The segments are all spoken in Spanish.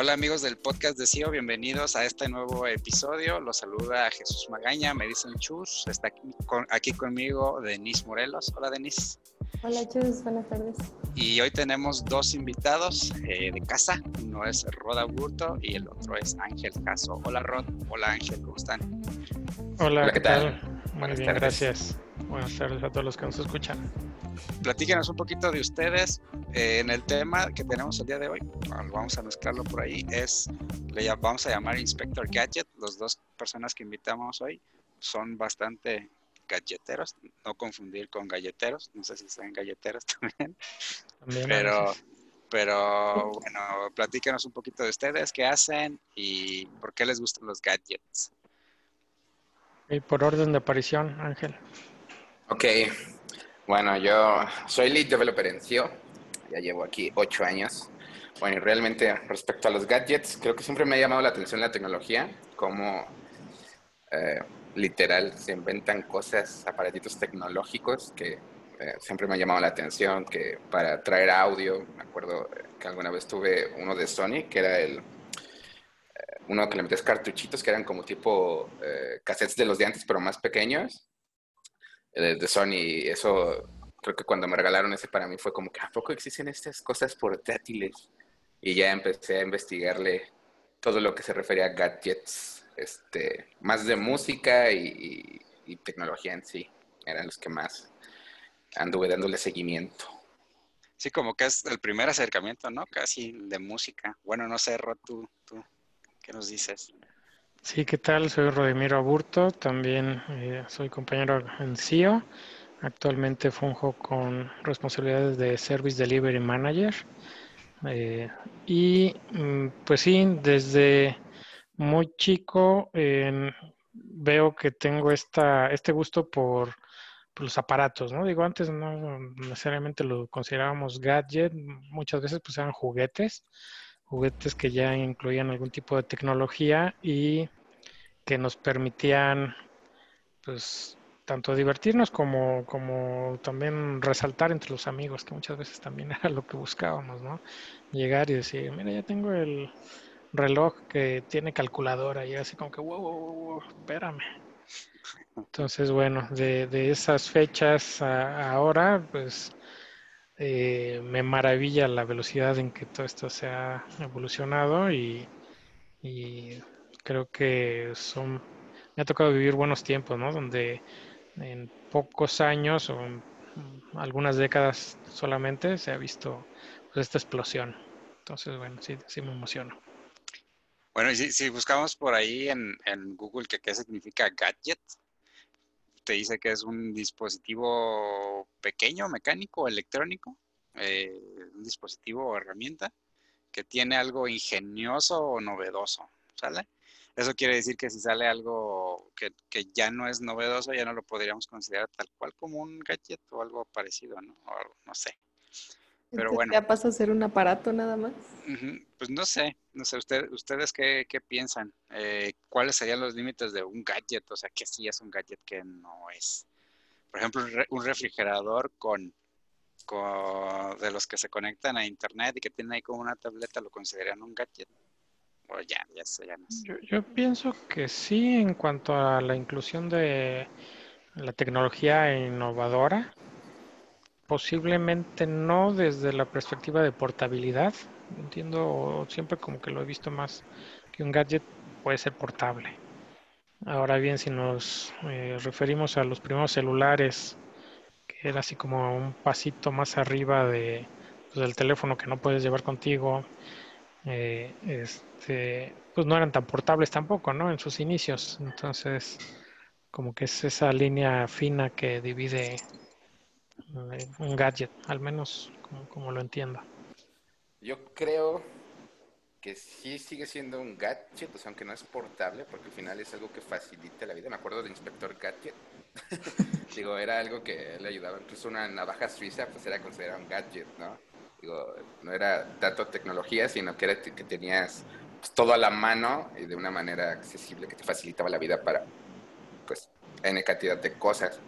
Hola amigos del podcast de CIO, bienvenidos a este nuevo episodio. Los saluda Jesús Magaña, me dicen Chus. Está aquí, conmigo Denise Morelos. Hola Denise. Hola Chus, buenas tardes. Y hoy tenemos dos invitados eh, de casa. Uno es Roda Burto y el otro es Ángel Caso. Hola Rod, hola Ángel, ¿cómo están? Hola, ¿qué, tal? Muy bien, gracias. Buenas tardes a todos los que nos escuchan. Platíquenos un poquito de ustedes eh, en el tema que tenemos el día de hoy. Vamos a mezclarlo por ahí. Es, le vamos a llamar Inspector Gadget. Los dos personas que invitamos hoy son bastante galleteros, no confundir con galleteros. No sé si sean galleteros también. pero, pero bueno, platíquenos un poquito de ustedes, qué hacen y por qué les gustan los gadgets. Y por orden de aparición, Ángel. Ok, bueno, yo soy lead developer en CIO, ya llevo aquí ocho años. Bueno, y realmente respecto a los gadgets, creo que siempre me ha llamado la atención la tecnología, como eh, literal se inventan cosas, aparatitos tecnológicos que eh, siempre me ha llamado la atención, que para traer audio, me acuerdo que alguna vez tuve uno de Sony, que era el uno que le metías cartuchitos que eran como tipo eh, cassettes de los de antes, pero más pequeños, de Sony. Eso, creo que cuando me regalaron ese para mí fue como que, ¿a poco existen estas cosas portátiles? Y ya empecé a investigarle todo lo que se refería a gadgets, este, más de música y, tecnología en sí. Eran los que más anduve dándole seguimiento. Sí, como que es el primer acercamiento, ¿no? Casi de música. Bueno, no sé, Rod, tú, tú ¿Qué nos dices? Sí, ¿qué tal? Soy Rodimiro Aburto, también eh, soy compañero en CIO. Actualmente funjo con responsabilidades de Service Delivery Manager. Eh, y mm, pues sí, desde muy chico veo que tengo esta, este gusto por, los aparatos, ¿no? Digo, antes no necesariamente lo considerábamos gadget, muchas veces pues eran juguetes juguetes que ya incluían algún tipo de tecnología y que nos permitían pues tanto divertirnos como, como también resaltar entre los amigos, que muchas veces también era lo que buscábamos, ¿no? Llegar y decir, mira, ya tengo el reloj que tiene calculadora y así como que, wow, wow, wow espérame. Entonces, bueno, de, de esas fechas a ahora, pues eh, me maravilla la velocidad en que todo esto se ha evolucionado y, creo que son me ha tocado vivir buenos tiempos, ¿no? Donde en pocos años o en algunas décadas solamente se ha visto pues, esta explosión. Entonces, bueno, sí, sí me emociono. Bueno, y si, buscamos por ahí en, en Google que qué significa gadget, te dice que es un dispositivo pequeño, mecánico, electrónico, eh, un dispositivo o herramienta que tiene algo ingenioso o novedoso, ¿sale? Eso quiere decir que si sale algo que, ya no es novedoso, ya no lo podríamos considerar tal cual como un gadget o algo parecido, ¿no? no sé. Pero bueno. ¿Ya pasa a ser un aparato nada más? Pues no sé, no sé, usted, ¿ustedes qué, piensan? Eh, ¿Cuáles serían los límites de un gadget? O sea, ¿qué sí es un gadget que no es? Por ejemplo, un refrigerador con, de los que se conectan a internet y que tienen ahí como una tableta, ¿lo consideran un gadget? Yo pienso que sí en cuanto a la inclusión de la tecnología innovadora Posiblemente no desde la perspectiva de portabilidad. Entiendo, siempre como que lo he visto más que un gadget puede ser portable. Ahora bien, si nos eh, referimos a los primeros celulares, que era así como un pasito más arriba de, pues, del teléfono que no puedes llevar contigo, eh, este, pues no eran tan portables tampoco, ¿no? En sus inicios. Entonces, como que es esa línea fina que divide un gadget, al menos como, lo entiendo. Yo creo que sí sigue siendo un gadget, o sea, aunque no es portable, porque al final es algo que facilita la vida. Me acuerdo del inspector gadget. Digo, era algo que le ayudaba. Incluso una navaja suiza, pues era considerada un gadget, ¿no? No era tanto tecnología, sino que era que tenías pues, todo a la mano y de una manera accesible que te facilitaba la vida para, pues, N cantidad de cosas.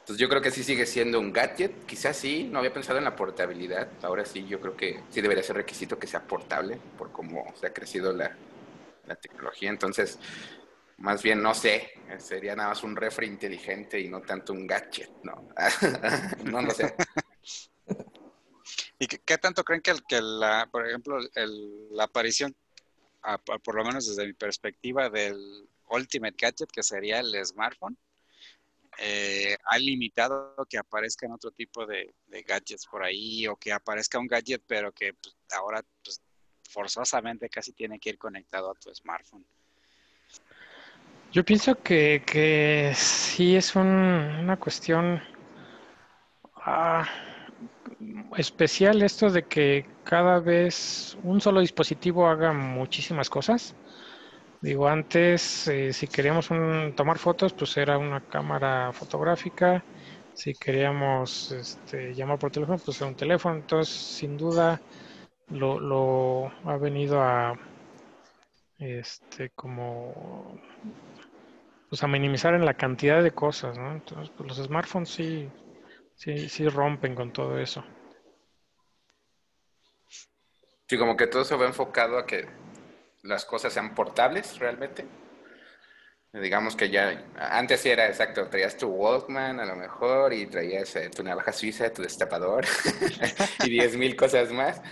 Entonces yo creo que sí sigue siendo un gadget, quizás sí, no había pensado en la portabilidad, ahora sí yo creo que sí debería ser requisito que sea portable por cómo se ha crecido la, la tecnología, entonces más bien no sé, sería nada más un refri inteligente y no tanto un gadget, no, no lo sé. ¿Y qué, tanto creen que, el, que la, por ejemplo, la aparición, por lo menos desde mi perspectiva, del Ultimate Gadget, que sería el smartphone, eh, ha limitado que aparezcan otro tipo de, gadgets por ahí o que aparezca un gadget pero que pues, ahora pues, forzosamente casi tiene que ir conectado a tu smartphone. Yo pienso que, que sí es una cuestión ah, especial esto de que cada vez un solo dispositivo haga muchísimas cosas. Digo, antes, eh, si queríamos tomar fotos, pues era una cámara fotográfica. Si queríamos este, llamar por teléfono, pues era un teléfono. Entonces, sin duda, lo, ha venido a, este, como, pues a minimizar en la cantidad de cosas. Entonces, pues los smartphones sí, sí, sí rompen con todo eso. Sí, como que todo se va enfocado a que las cosas sean portables realmente. Digamos que ya, antes sí era exacto, traías tu Walkman a lo mejor y traías eh, tu navaja suiza, tu destapador y diez mil cosas más.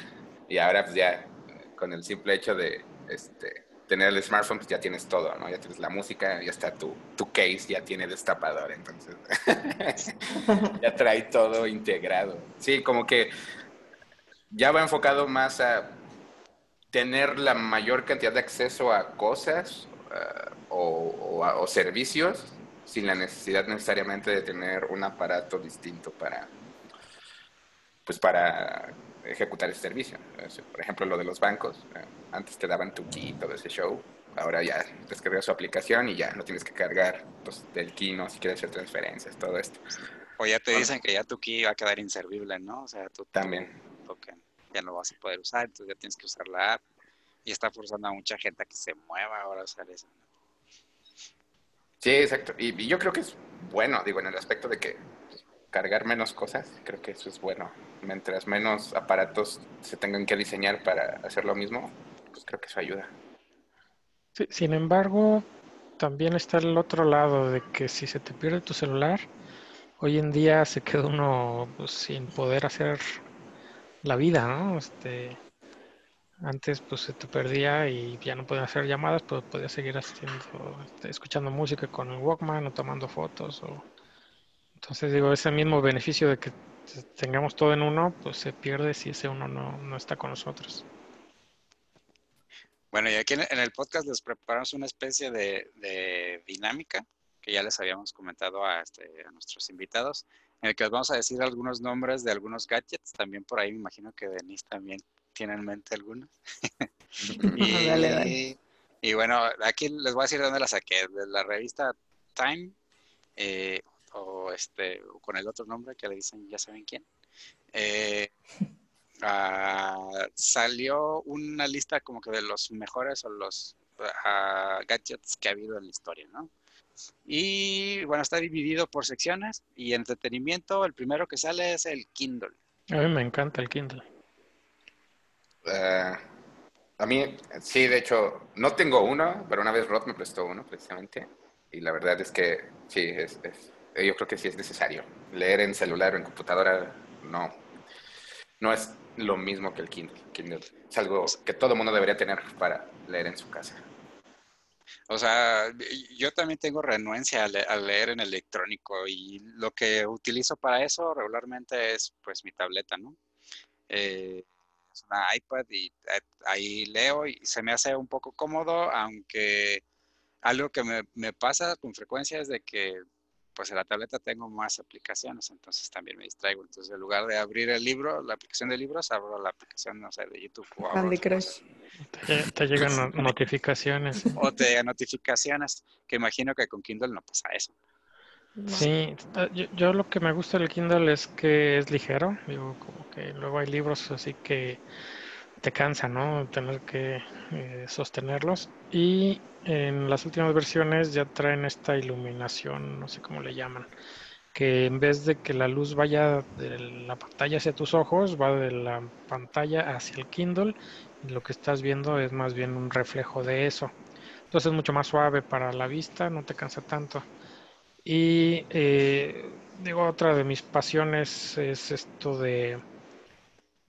Y ahora pues ya con el simple hecho de este, tener el smartphone pues ya tienes todo, ¿no? Ya tienes la música, ya está tu, tu case, ya tiene destapador, entonces ya trae todo integrado. Sí, como que ya va enfocado más a tener la mayor cantidad de acceso a cosas eh, o, servicios sin la necesidad necesariamente de tener un aparato distinto para pues para ejecutar ese servicio. Por ejemplo, lo de los bancos. Antes te daban tu key y todo ese show. Ahora ya descargas su aplicación y ya no tienes que cargar pues, del key, ¿no? Si quieres hacer transferencias, todo esto. O ya te dicen que ya tu key va a quedar inservible, ¿no? O sea, tú también. ya no vas a poder usar, entonces ya tienes que usar la app y está forzando a mucha gente a que se mueva ahora a usar eso. Sí, exacto. Y, yo creo que es bueno, digo, en el aspecto de que cargar menos cosas, creo que eso es bueno. Mientras menos aparatos se tengan que diseñar para hacer lo mismo, pues creo que eso ayuda. sin embargo, también está el otro lado de que si se te pierde tu celular, hoy en día se queda uno pues, sin poder hacer la vida, ¿no? Este, antes pues se te perdía y ya no podías hacer llamadas, pero podías seguir haciendo, este, escuchando música con el Walkman o tomando fotos. O... Entonces digo, ese mismo beneficio de que tengamos todo en uno, pues se pierde si ese uno no, está con nosotros. Bueno, y aquí en el podcast les preparamos una especie de, dinámica que ya les habíamos comentado a, este, a nuestros invitados, en el que les vamos a decir algunos nombres de algunos gadgets. También por ahí me imagino que Denise también tiene en mente algunos. y, y, bueno, aquí les voy a decir de dónde la saqué, de la revista Time, eh, o este, con el otro nombre que le dicen, ya saben quién. Eh, ah, salió una lista como que de los mejores o los ah, gadgets que ha habido en la historia, ¿no? Y bueno, está dividido por secciones y entretenimiento, el primero que sale es el Kindle. A mí me encanta el Kindle. Uh, a mí, sí, de hecho, no tengo uno, pero una vez Rod me prestó uno precisamente. Y la verdad es que sí, es, yo creo que sí es necesario. Leer en celular o en computadora no, no es lo mismo que el Kindle. Kindle es algo que todo mundo debería tener para leer en su casa. O sea, yo también tengo renuencia a, leer en electrónico y lo que utilizo para eso regularmente es pues mi tableta, ¿no? Eh, es una iPad y ahí leo y se me hace un poco cómodo, aunque algo que me pasa con frecuencia es de que pues en la tableta tengo más aplicaciones, entonces también me distraigo. Entonces, en lugar de abrir el libro, la aplicación de libros, abro la aplicación, no sé, de YouTube. O Candy Crush. Te, llegan notificaciones. O te llegan notificaciones, que imagino que con Kindle no pasa eso. Sí, yo, lo que me gusta del Kindle es que es ligero, digo, como que luego hay libros así que te cansa, ¿no? Tener que eh, sostenerlos. Y en las últimas versiones ya traen esta iluminación, no sé cómo le llaman, que en vez de que la luz vaya de la pantalla hacia tus ojos, va de la pantalla hacia el Kindle y lo que estás viendo es más bien un reflejo de eso. Entonces es mucho más suave para la vista, no te cansa tanto. Y eh, digo, otra de mis pasiones es esto de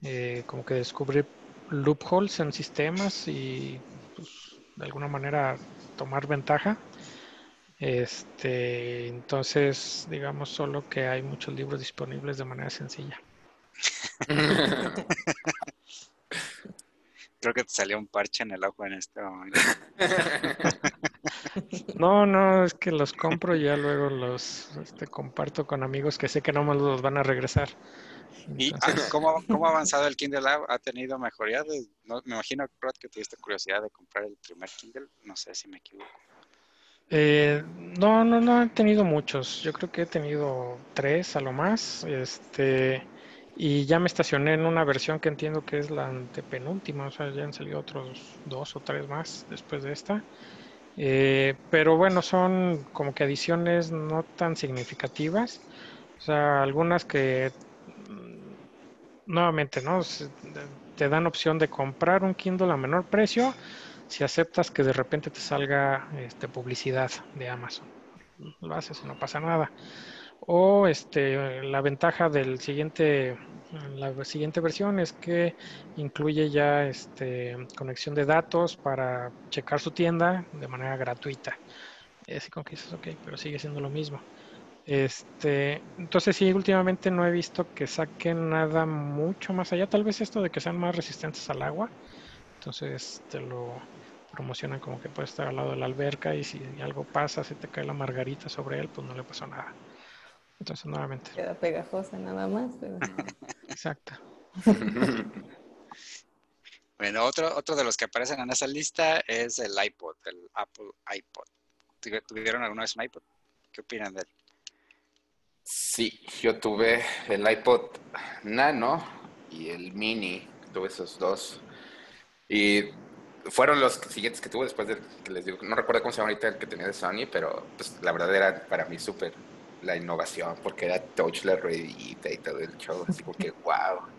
eh, como que descubrir loopholes en sistemas y pues, de alguna manera tomar ventaja. Este, entonces, digamos solo que hay muchos libros disponibles de manera sencilla. Creo que te salió un parche en el ojo en este momento. No, no, es que los compro y ya luego los este, comparto con amigos que sé que no me los van a regresar. ¿Y ¿cómo, cómo, ha avanzado el Kindle Lab? ¿Ha tenido mejoría? me imagino, que tuviste curiosidad de comprar el primer Kindle. No sé si me equivoco. Eh, no, no, no he tenido muchos. Yo creo que he tenido tres a lo más. Este, y ya me estacioné en una versión que entiendo que es la antepenúltima. O sea, ya han salido otros dos o tres más después de esta. Eh, pero bueno, son como que adiciones no tan significativas. O sea, algunas que nuevamente, ¿no? Te dan opción de comprar un Kindle a menor precio si aceptas que de repente te salga este, publicidad de Amazon. Lo haces y no pasa nada. O este, la ventaja del siguiente, la siguiente versión es que incluye ya este, conexión de datos para checar su tienda de manera gratuita. Así como que dices, ok, pero sigue siendo lo mismo. Este, entonces sí, últimamente no he visto que saquen nada mucho más allá. Tal vez esto de que sean más resistentes al agua. Entonces te lo promocionan como que puede estar al lado de la alberca y si algo pasa, si te cae la margarita sobre él, pues no le pasó nada. Entonces, nuevamente. Queda pegajosa nada más, pero... Exacto. bueno, otro, otro de los que aparecen en esa lista es el iPod, el Apple iPod. ¿Tuvieron alguna vez un iPod? ¿Qué opinan de él? Sí, yo tuve el iPod Nano y el Mini, tuve esos dos. Y fueron los siguientes que tuve después de que les digo, no recuerdo cómo se llama ahorita el que tenía de Sony, pero pues la verdad era para mí súper la innovación, porque era touch la ruedita y todo el show, así como que wow.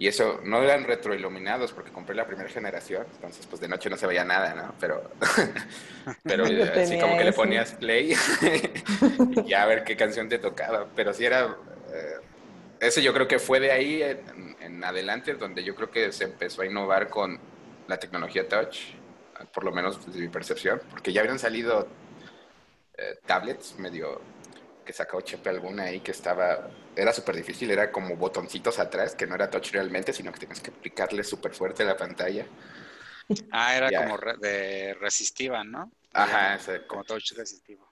Y eso, no eran retroiluminados porque compré la primera generación, entonces pues de noche no se veía nada, ¿no? Pero, pero así como que le ponías play y ya a ver qué canción te tocaba. Pero sí era, eh, ese yo creo que fue de ahí en, en, adelante donde yo creo que se empezó a innovar con la tecnología touch, por lo menos desde mi percepción, porque ya habían salido eh, tablets medio que sacó Chepe alguna ahí que estaba, era súper difícil, era como botoncitos atrás, que no era touch realmente, sino que tenías que aplicarle súper fuerte la pantalla. Ah, era como de resistiva, ¿no? Ajá, como touch resistivo.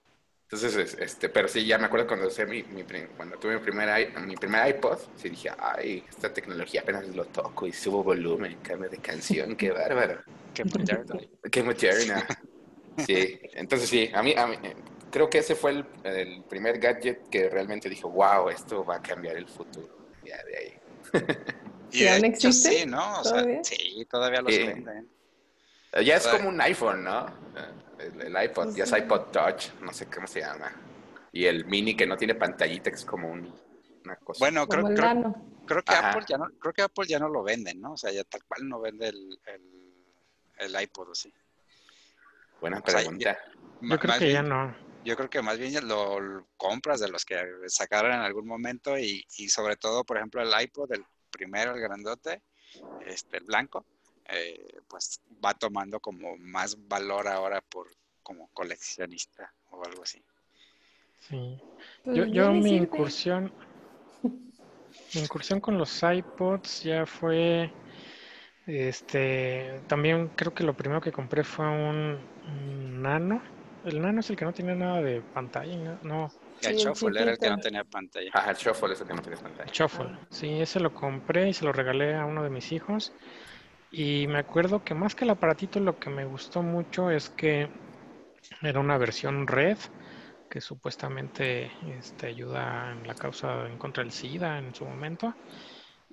Entonces, este, pero sí, ya me acuerdo cuando, mi, mi, cuando tuve mi primer, mi primer iPod, sí dije, ay, esta tecnología apenas lo toco y subo volumen, cambio de canción, qué bárbaro. Qué moderno. Qué moderna. Sí, entonces sí, a mí, a mí creo que ese fue el, primer gadget que realmente dijo, wow, esto va a cambiar el futuro. Ya de ahí. y ¿Ya existe? Sí, ¿no? O ¿Todavía? Sea, sí, todavía los venden. Ya es como un iPhone, ¿no? El, iPod, ya es iPod Touch, no sé cómo se llama. Y el mini que no tiene pantallita, que es como un, una cosa. Bueno, creo, creo, creo, que Apple ya no, creo que Apple ya no lo venden, ¿no? O sea, ya tal cual no vende el, el, iPod, ¿o sí? Buena pregunta. yo creo que ya no yo creo que más bien lo compras de los que sacaron en algún momento y, sobre todo, por ejemplo, el iPod, el primero, el grandote, este, el blanco, eh, pues va tomando como más valor ahora por como coleccionista o algo así. Sí. Pues yo, yo mi incursión, mi incursión con los iPods ya fue, este, también creo que lo primero que compré fue un nano el nano es el que no tiene nada de pantalla, no. el Shuffle era el que no tenía pantalla. Ajá, el Shuffle es el que no tiene pantalla. Shuffle, sí, ese lo compré y se lo regalé a uno de mis hijos. Y me acuerdo que más que el aparatito, lo que me gustó mucho es que era una versión red que supuestamente este, ayuda en la causa en contra del SIDA en su momento.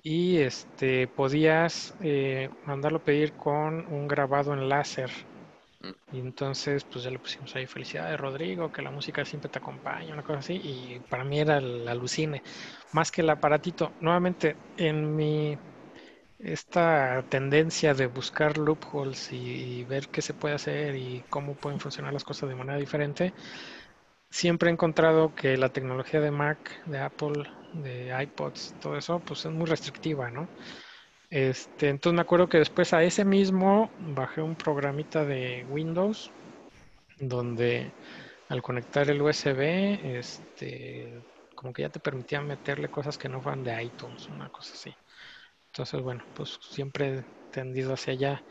Y este podías eh, mandarlo pedir con un grabado en láser Y entonces, pues ya le pusimos ahí felicidades, Rodrigo, que la música siempre te acompaña, una cosa así. Y para mí era el alucine, más que el aparatito. Nuevamente, en mi esta tendencia de buscar loopholes y, ver qué se puede hacer y cómo pueden funcionar las cosas de manera diferente, siempre he encontrado que la tecnología de Mac, de Apple, de iPods, todo eso, pues es muy restrictiva, ¿no? Este, entonces me acuerdo que después a ese mismo bajé un programita de Windows donde al conectar el USB, este, como que ya te permitía meterle cosas que no fueran de iTunes, una cosa así. Entonces, bueno, pues siempre tendido hacia allá.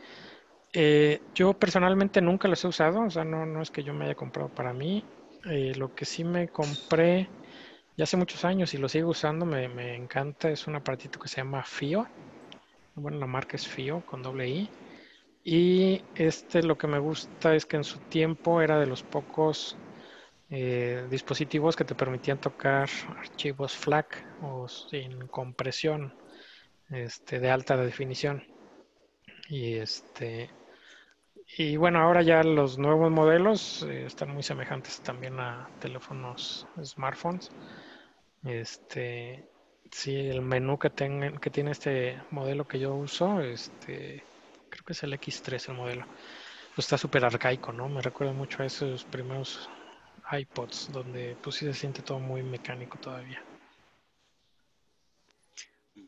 Eh, yo personalmente nunca los he usado, o sea, no, no es que yo me haya comprado para mí. Eh, lo que sí me compré ya hace muchos años y lo sigo usando, me, me encanta, es un aparatito que se llama FIO bueno, la marca es FIO con doble I. Y este lo que me gusta es que en su tiempo era de los pocos eh, dispositivos que te permitían tocar archivos FLAC o sin compresión este, de alta definición. Y este y bueno, ahora ya los nuevos modelos eh, están muy semejantes también a teléfonos smartphones. Este, Sí, el menú que, que tiene este modelo que yo uso, este, creo que es el X3 el modelo. Pues está súper arcaico, ¿no? Me recuerda mucho a esos primeros iPods, donde pues sí se siente todo muy mecánico todavía.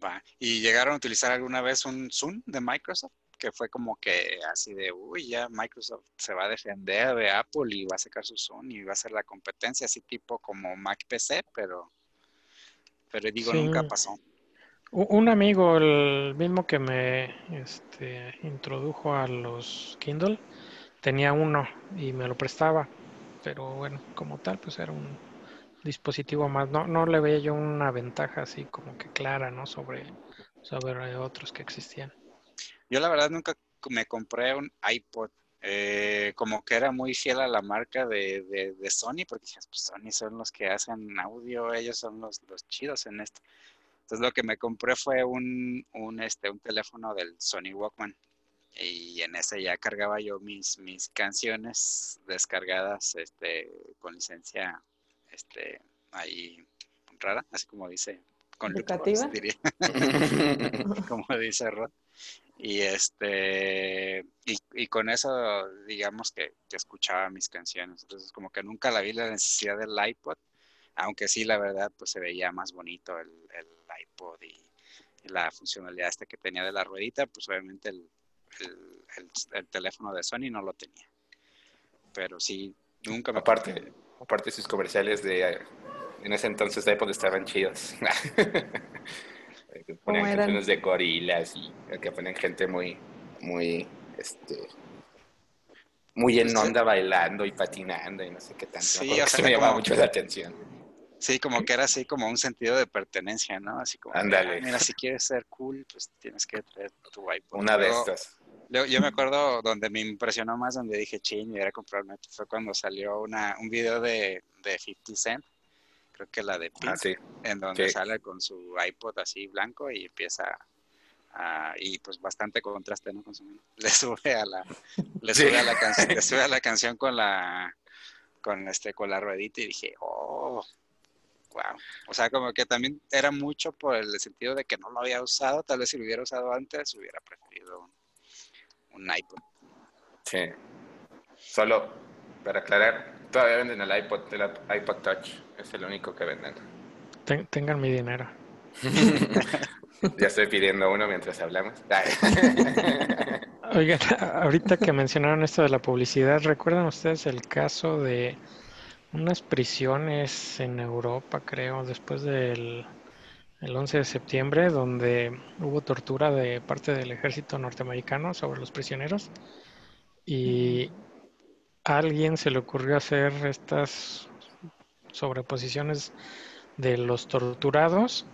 Va. ¿Y llegaron a utilizar alguna vez un Zoom de Microsoft? Que fue como que así de, uy, ya Microsoft se va a defender de Apple y va a sacar su Zoom y va a ser la competencia, así tipo como Mac PC, pero pero digo, nunca pasó. Un amigo, el mismo que me este, introdujo a los Kindle, tenía uno y me lo prestaba, pero bueno, como tal, pues era un dispositivo más. No, no le veía yo una ventaja así como que clara, ¿no? Sobre, sobre otros que existían. Yo la verdad nunca me compré un iPod eh, como que era muy fiel a la marca de, de, Sony, porque pues Sony son los que hacen audio, ellos son los, los chidos en esto. Entonces lo que me compré fue un, un, este, un teléfono del Sony Walkman y en ese ya cargaba yo mis, mis canciones descargadas este, con licencia este, ahí rara, así como dice, con diría. como dice Rod. Y este, y, con eso, digamos que, escuchaba mis canciones. Entonces, como que nunca la vi la necesidad del iPod, aunque sí, la verdad, pues se veía más bonito el, iPod y, la funcionalidad esta que tenía de la ruedita, pues obviamente el, teléfono de Sony no lo tenía. Pero sí, nunca me. Aparte, aparte sus comerciales de. En ese entonces de iPod estaban chidos. que ponen canciones de gorilas y que ponen gente muy, muy, este, muy en onda bailando y patinando y no sé qué tanto. Sí, o sea, me llamaba mucho la atención. Sí, como que era así como un sentido de pertenencia, ¿no? Así como, Ándale. mira, si quieres ser cool, pues tienes que traer tu iPod. Una de estas. yo me acuerdo donde me impresionó más, donde dije, ching, me a comprarme, fue cuando salió una, un video de, de 50 Cent creo que la de Pink, ah, en donde sale con su iPod así blanco y empieza a, y pues bastante contraste, ¿no? Con le sube a la, le sube a la canción, le sube a la canción con la, con este, con la ruedita y dije, oh, wow. O sea, como que también era mucho por el sentido de que no lo había usado, tal vez si lo hubiera usado antes hubiera preferido un, un iPod. Sí. Solo para aclarar, Todavía venden el iPod, el iPod Touch. Es el único que venden. tengan mi dinero. ya estoy pidiendo uno mientras hablamos. Oigan, ahorita que mencionaron esto de la publicidad, ¿recuerdan ustedes el caso de unas prisiones en Europa, creo, después del el 11 de septiembre, donde hubo tortura de parte del ejército norteamericano sobre los prisioneros? Y a alguien se le ocurrió hacer estas sobreposiciones de los torturados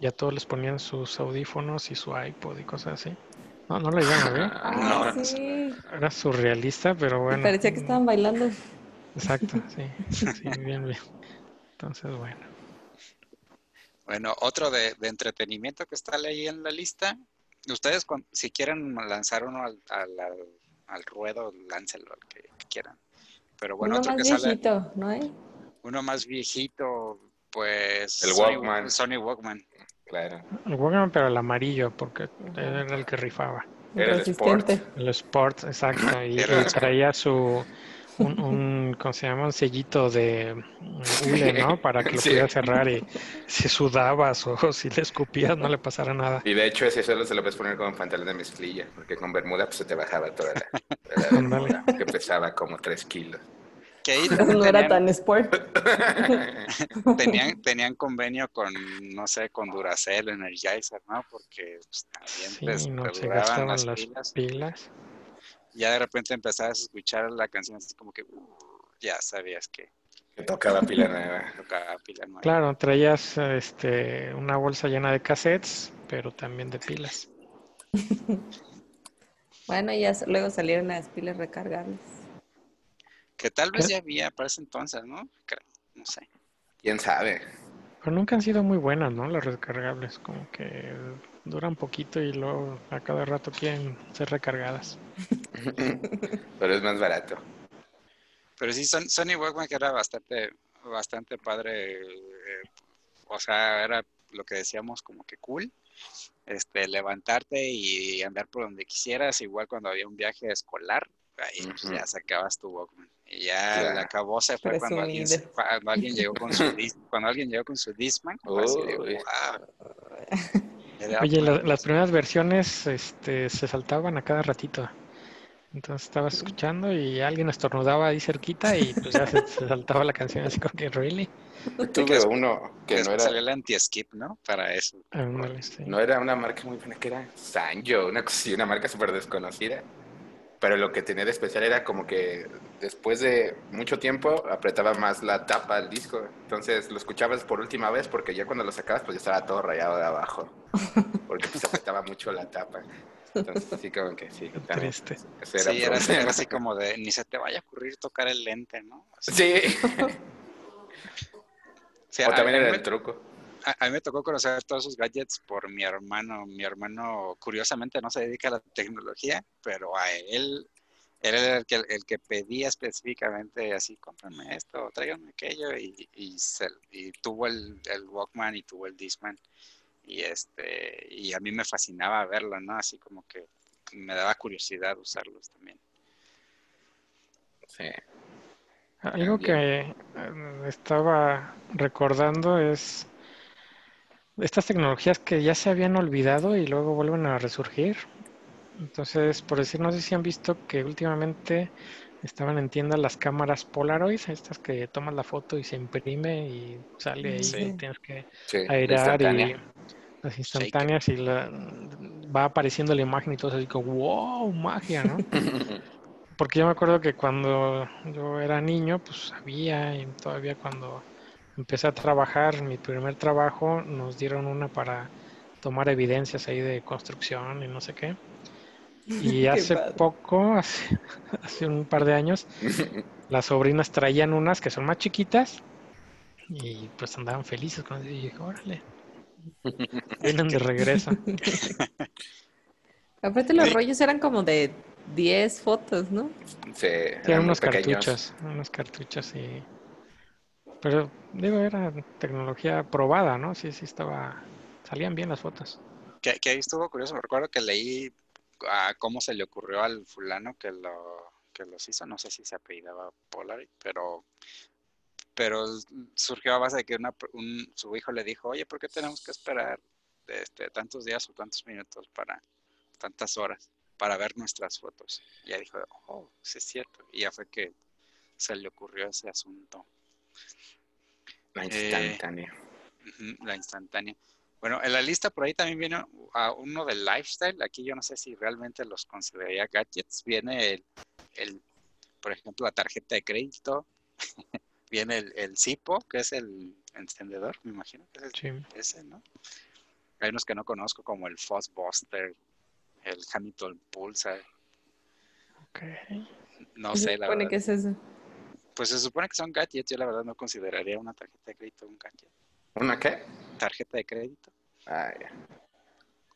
y a todos les ponían sus audífonos y su iPod y cosas así. No, no le iban a ver. Ah, sí. Era surrealista, pero bueno. Parecía que estaban bailando. Exacto, sí. Sí, bien, bien. Entonces, bueno. Bueno, otro de, entretenimiento que está ahí en la lista. Ustedes, si quieren lanzar uno al al ruedo, láncelo al que, quieran. Pero bueno, uno más viejito, ¿no hay? Uno más viejito, pues... El Walkman. Sony Walkman. Claro. El Walkman, pero el amarillo, porque era el que rifaba. Era el Sport. El Sport, exacto. Y, traía su... Un, ¿cómo se llama? Un sellito de hule, ¿no? Para que lo pudiera cerrar y si sudabas o si le escupías no le pasara nada. Y de hecho ese solo se lo puedes poner con pantalón de mezclilla, porque con bermuda pues se te bajaba toda la, que pesaba como 3 kilos. Que ahí no era tan sport. tenían, tenían convenio con, no sé, con Duracell, Energizer, ¿no? Porque pues, también sí, no se gastaban las, pilas. Ya de repente empezabas a escuchar la canción así como que uh, ya sabías que... Que tocaba pila nueva. Tocaba pila nueva. Claro, traías este, una bolsa llena de cassettes, pero también de pilas. bueno, ya luego salieron las pilas recargables. Que tal vez ya había para ese entonces, ¿no? No sé. ¿Quién sabe? Pero nunca han sido muy buenas, ¿no? Las recargables, como que duran poquito y luego a cada rato quieren ser recargadas. Pero es más barato. Pero sí, Sony Walkman que era bastante, bastante padre. Eh, o sea, era lo que decíamos como que cool. Este, levantarte y andar por donde quisieras, igual cuando había un viaje escolar, ahí pues, ya sacabas tu Walkman. Y ya la acabó se fue cuando alguien, cuando alguien, llegó con su cuando alguien llegó con su Discman. Oye, las primeras versiones este, se saltaban a cada ratito. Entonces estabas escuchando y alguien estornudaba ahí cerquita y pues ya se, saltaba la canción así como que, ¿really? Tuve uno que no era... Salió el anti-skip, ¿no? Para eso. No era una marca muy buena, que era Sanjo, una, una marca súper desconocida pero lo que tenía de especial era como que después de mucho tiempo apretaba más la tapa del disco. Entonces lo escuchabas por última vez porque ya cuando lo sacabas pues ya estaba todo rayado de abajo. Porque se apretaba mucho la tapa. Entonces así como que sí. Triste. sí, era, así como de ni se te vaya a ocurrir tocar el lente, ¿no? Sí. o también era el truco a, mí me tocó conocer todos esos gadgets por mi hermano. Mi hermano, curiosamente, no se dedica a la tecnología, pero a él, él era el que, el que pedía específicamente así, cómprame esto, tráiganme aquello, y, y, y tuvo el, el, Walkman y tuvo el Discman. Y, este, y a mí me fascinaba verlo, ¿no? Así como que me daba curiosidad usarlos también. Sí. Algo que eh, estaba recordando es estas tecnologías que ya se habían olvidado y luego vuelven a resurgir. Entonces, por decir, no sé si han visto que últimamente estaban en tienda las cámaras Polaroid, estas que tomas la foto y se imprime y sale ahí y tienes que airear y las instantáneas y la, va apareciendo la imagen y todo así como, wow, magia, ¿no? Porque yo me acuerdo que cuando yo era niño, pues había, y todavía cuando empecé a trabajar, mi primer trabajo, nos dieron una para tomar evidencias ahí de construcción y no sé qué. Y hace poco, hace, un par de años, las sobrinas traían unas que son más chiquitas y pues andaban felices con Y dije, órale, vienen de regreso. Aparte los rollos eran como de 10 fotos, ¿no? Sí, eran, unos cartuchos, unos cartuchos y pero digo, era tecnología probada, ¿no? Sí, sí estaba, salían bien las fotos. Que, ahí estuvo curioso, me recuerdo que leí a cómo se le ocurrió al fulano que lo que los hizo, no sé si se apellidaba Polaroid, pero pero surgió a base de que una, su hijo le dijo, oye, ¿por qué tenemos que esperar este, tantos días o tantos minutos para tantas horas para ver nuestras fotos? Y ya dijo, oh, sí es cierto. Y ya fue que se le ocurrió ese asunto. La instantánea. la instantánea. Bueno, en la lista por ahí también viene a uno del lifestyle. Aquí yo no sé si realmente los consideraría gadgets. Viene el, el por ejemplo, la tarjeta de crédito. viene el, el Zipo, que es el encendedor, me imagino que es el, ese, ¿no? Hay unos que no conozco, como el Buster, el Hamilton Pulsar. Ok. No sé, la verdad. ¿Qué es eso? Pues se supone que son gadgets, yo la verdad no consideraría una tarjeta de crédito un gadget. ¿Una qué? Tarjeta de crédito. Ah, ya.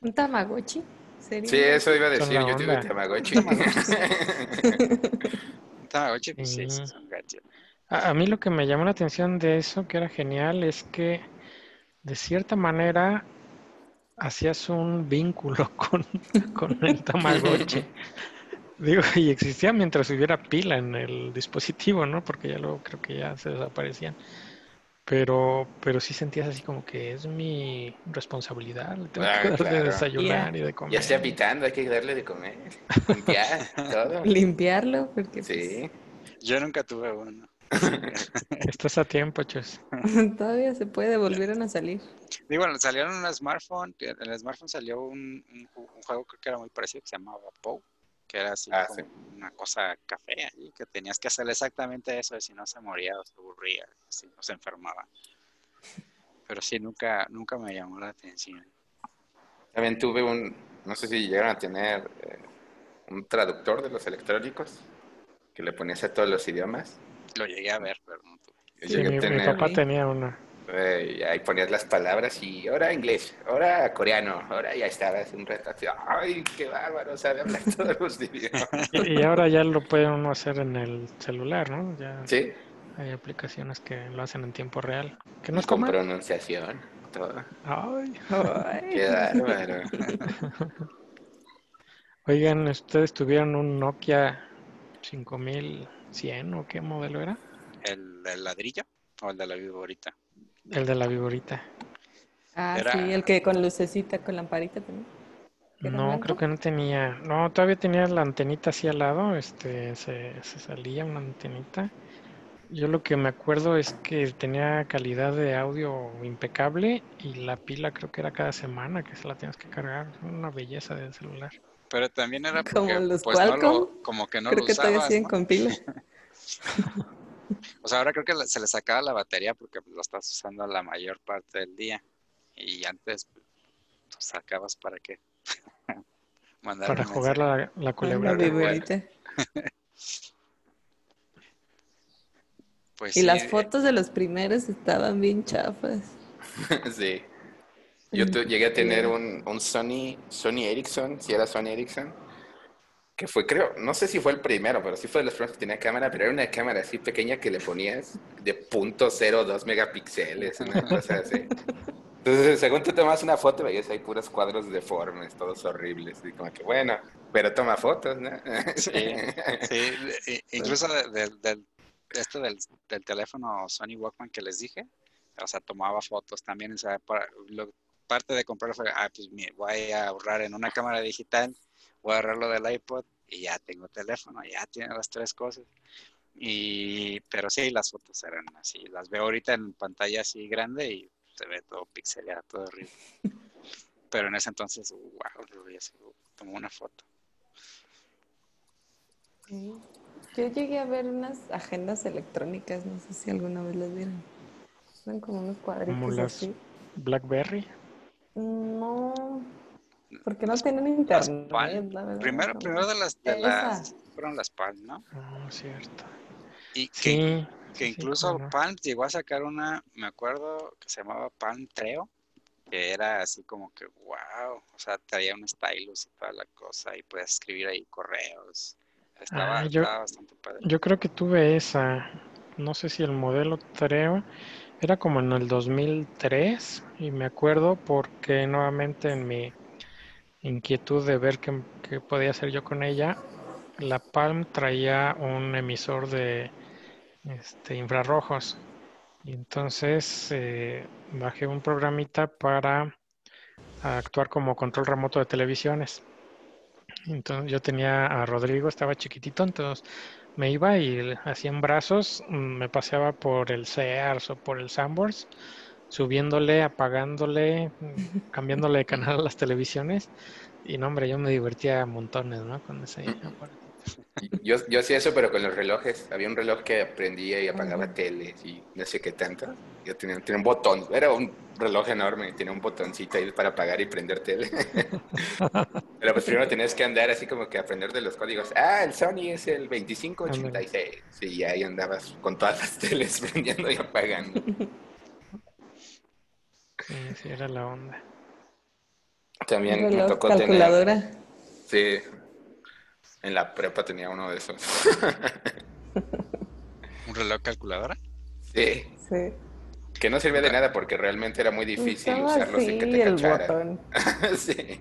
¿Un Tamagotchi? Sí, eso iba a decir, yo tuve Tamagotchi. Tamagotchi, pues sí, es un gadget. A, mí lo que me llamó la atención de eso, que era genial, es que de cierta manera hacías un vínculo con, con el Tamagotchi. Digo, y existía mientras hubiera pila en el dispositivo, ¿no? Porque ya luego creo que ya se desaparecían. Pero, pero sí sentías así como que es mi responsabilidad, tengo que darle de desayunar y de comer. Ya está pitando, hay que darle de comer, limpiar, todo. Limpiarlo, porque sí. Pues, Yo nunca tuve uno. Estás a tiempo, Chus. Todavía se puede, volvieron a salir. Digo, bueno, salieron un smartphone, en el smartphone salió un, un, un juego creo que era muy parecido que se llamaba Pow que era así ah, como una cosa café allí, que tenías que hacer exactamente eso, y si no se moría o se aburría, si no se enfermaba. Pero sí, nunca, nunca me llamó la atención. También tuve un, no sé si llegaron a tener eh, un traductor de los electrónicos que le ponías a todos los idiomas. Lo llegué a ver, pero no tuve. mi papá tenía una ahí ponías las palabras y ahora inglés, ahora coreano, ahora ya estabas un rato ¡ay, qué bárbaro! Sabe hablar todos los idiomas. Y, ahora ya lo puede uno hacer en el celular, ¿no? Ya sí. Hay aplicaciones que lo hacen en tiempo real. Que no es Con pronunciación, todo. ¡Ay! ¡Qué bárbaro! Oigan, ¿ustedes tuvieron un Nokia 5100 o qué modelo era? ¿El del ladrillo o el de la viborita? El de la viborita. Ah, sí, el que con lucecita, con lamparita también. No, creo que no tenía. No, todavía tenía la antenita así al lado, este, se, salía una antenita. Yo lo que me acuerdo es que tenía calidad de audio impecable y la pila creo que era cada semana que se la tienes que cargar. Una belleza del celular. Pero también era porque, como los pues, como que no creo que todavía siguen con pila. O sea, ahora creo que se le sacaba la batería porque lo estás usando la mayor parte del día. Y antes pues, sacabas para qué. para jugar la, la culebra. pues y las fotos de los primeros estaban bien chafas. sí. Yo llegué a tener un, un Sony, Sony Ericsson, si era Sony Ericsson que fue, creo, no sé si fue el primero, pero sí fue de los primeros que tenía cámara, pero era una cámara así pequeña que le ponías de .02 megapíxeles, una cosa así. Entonces, según tú tomas una foto, veías ahí puros cuadros deformes, todos horribles, y como que bueno, pero toma fotos, ¿no? Sí, sí. incluso del, del, esto del, del, teléfono Sony Walkman que les dije, o sea, tomaba fotos también, o sea, lo, parte de comprarlo fue, ah, pues voy a ahorrar en una cámara digital voy a del iPod y ya tengo teléfono, ya tiene las tres cosas. Y, pero sí, las fotos eran así. Las veo ahorita en pantalla así grande y se ve todo pixelado, todo horrible. Pero en ese entonces, wow, tomó una foto. Yo llegué a ver unas agendas electrónicas, no sé si alguna vez las vieron. Son como unos cuadritos así. Blackberry. No, porque no tienen internet. Primero, primero de las, de las fueron las Palm, ¿no? Ah, cierto. Y que, que incluso Palm llegó a sacar una, me acuerdo que se llamaba Palm Treo, que era así como que wow, o sea, traía un stylus y toda la cosa y puedes escribir ahí correos. Estaba, ah, estaba bastante padre. Yo creo que tuve esa, no sé si el modelo Treo era como en el 2003 y me acuerdo porque nuevamente en mi inquietud de ver qué, podía hacer yo con ella, la Palm traía un emisor de este, infrarrojos. Y entonces eh, bajé un programita para actuar como control remoto de televisiones. Entonces yo tenía a Rodrigo, estaba chiquitito, entonces me iba y hacía en brazos, mm, me paseaba por el Sears o por el Sambors subiéndole, apagándole, cambiándole de canal a las televisiones. Y no, hombre, yo me divertía montones, ¿no? Con ese Yo, yo hacía eso, pero con los relojes. Había un reloj que prendía y apagaba teles y no sé qué tanto. Yo tenía, tenía un botón, era un reloj enorme, tenía un botoncito ahí para apagar y prender tele. pero pues primero tenías que andar así como que aprender de los códigos. Ah, el Sony es el 2586. Y ahí andabas con todas las teles prendiendo y apagando. Sí, sí, era la onda. También me tocó tener. calculadora. Sí. En la prepa tenía uno de esos. ¿Un reloj calculadora? Sí. Sí. Que no servía de nada porque realmente era muy difícil Estaba usarlo sin que así te el botón. sí.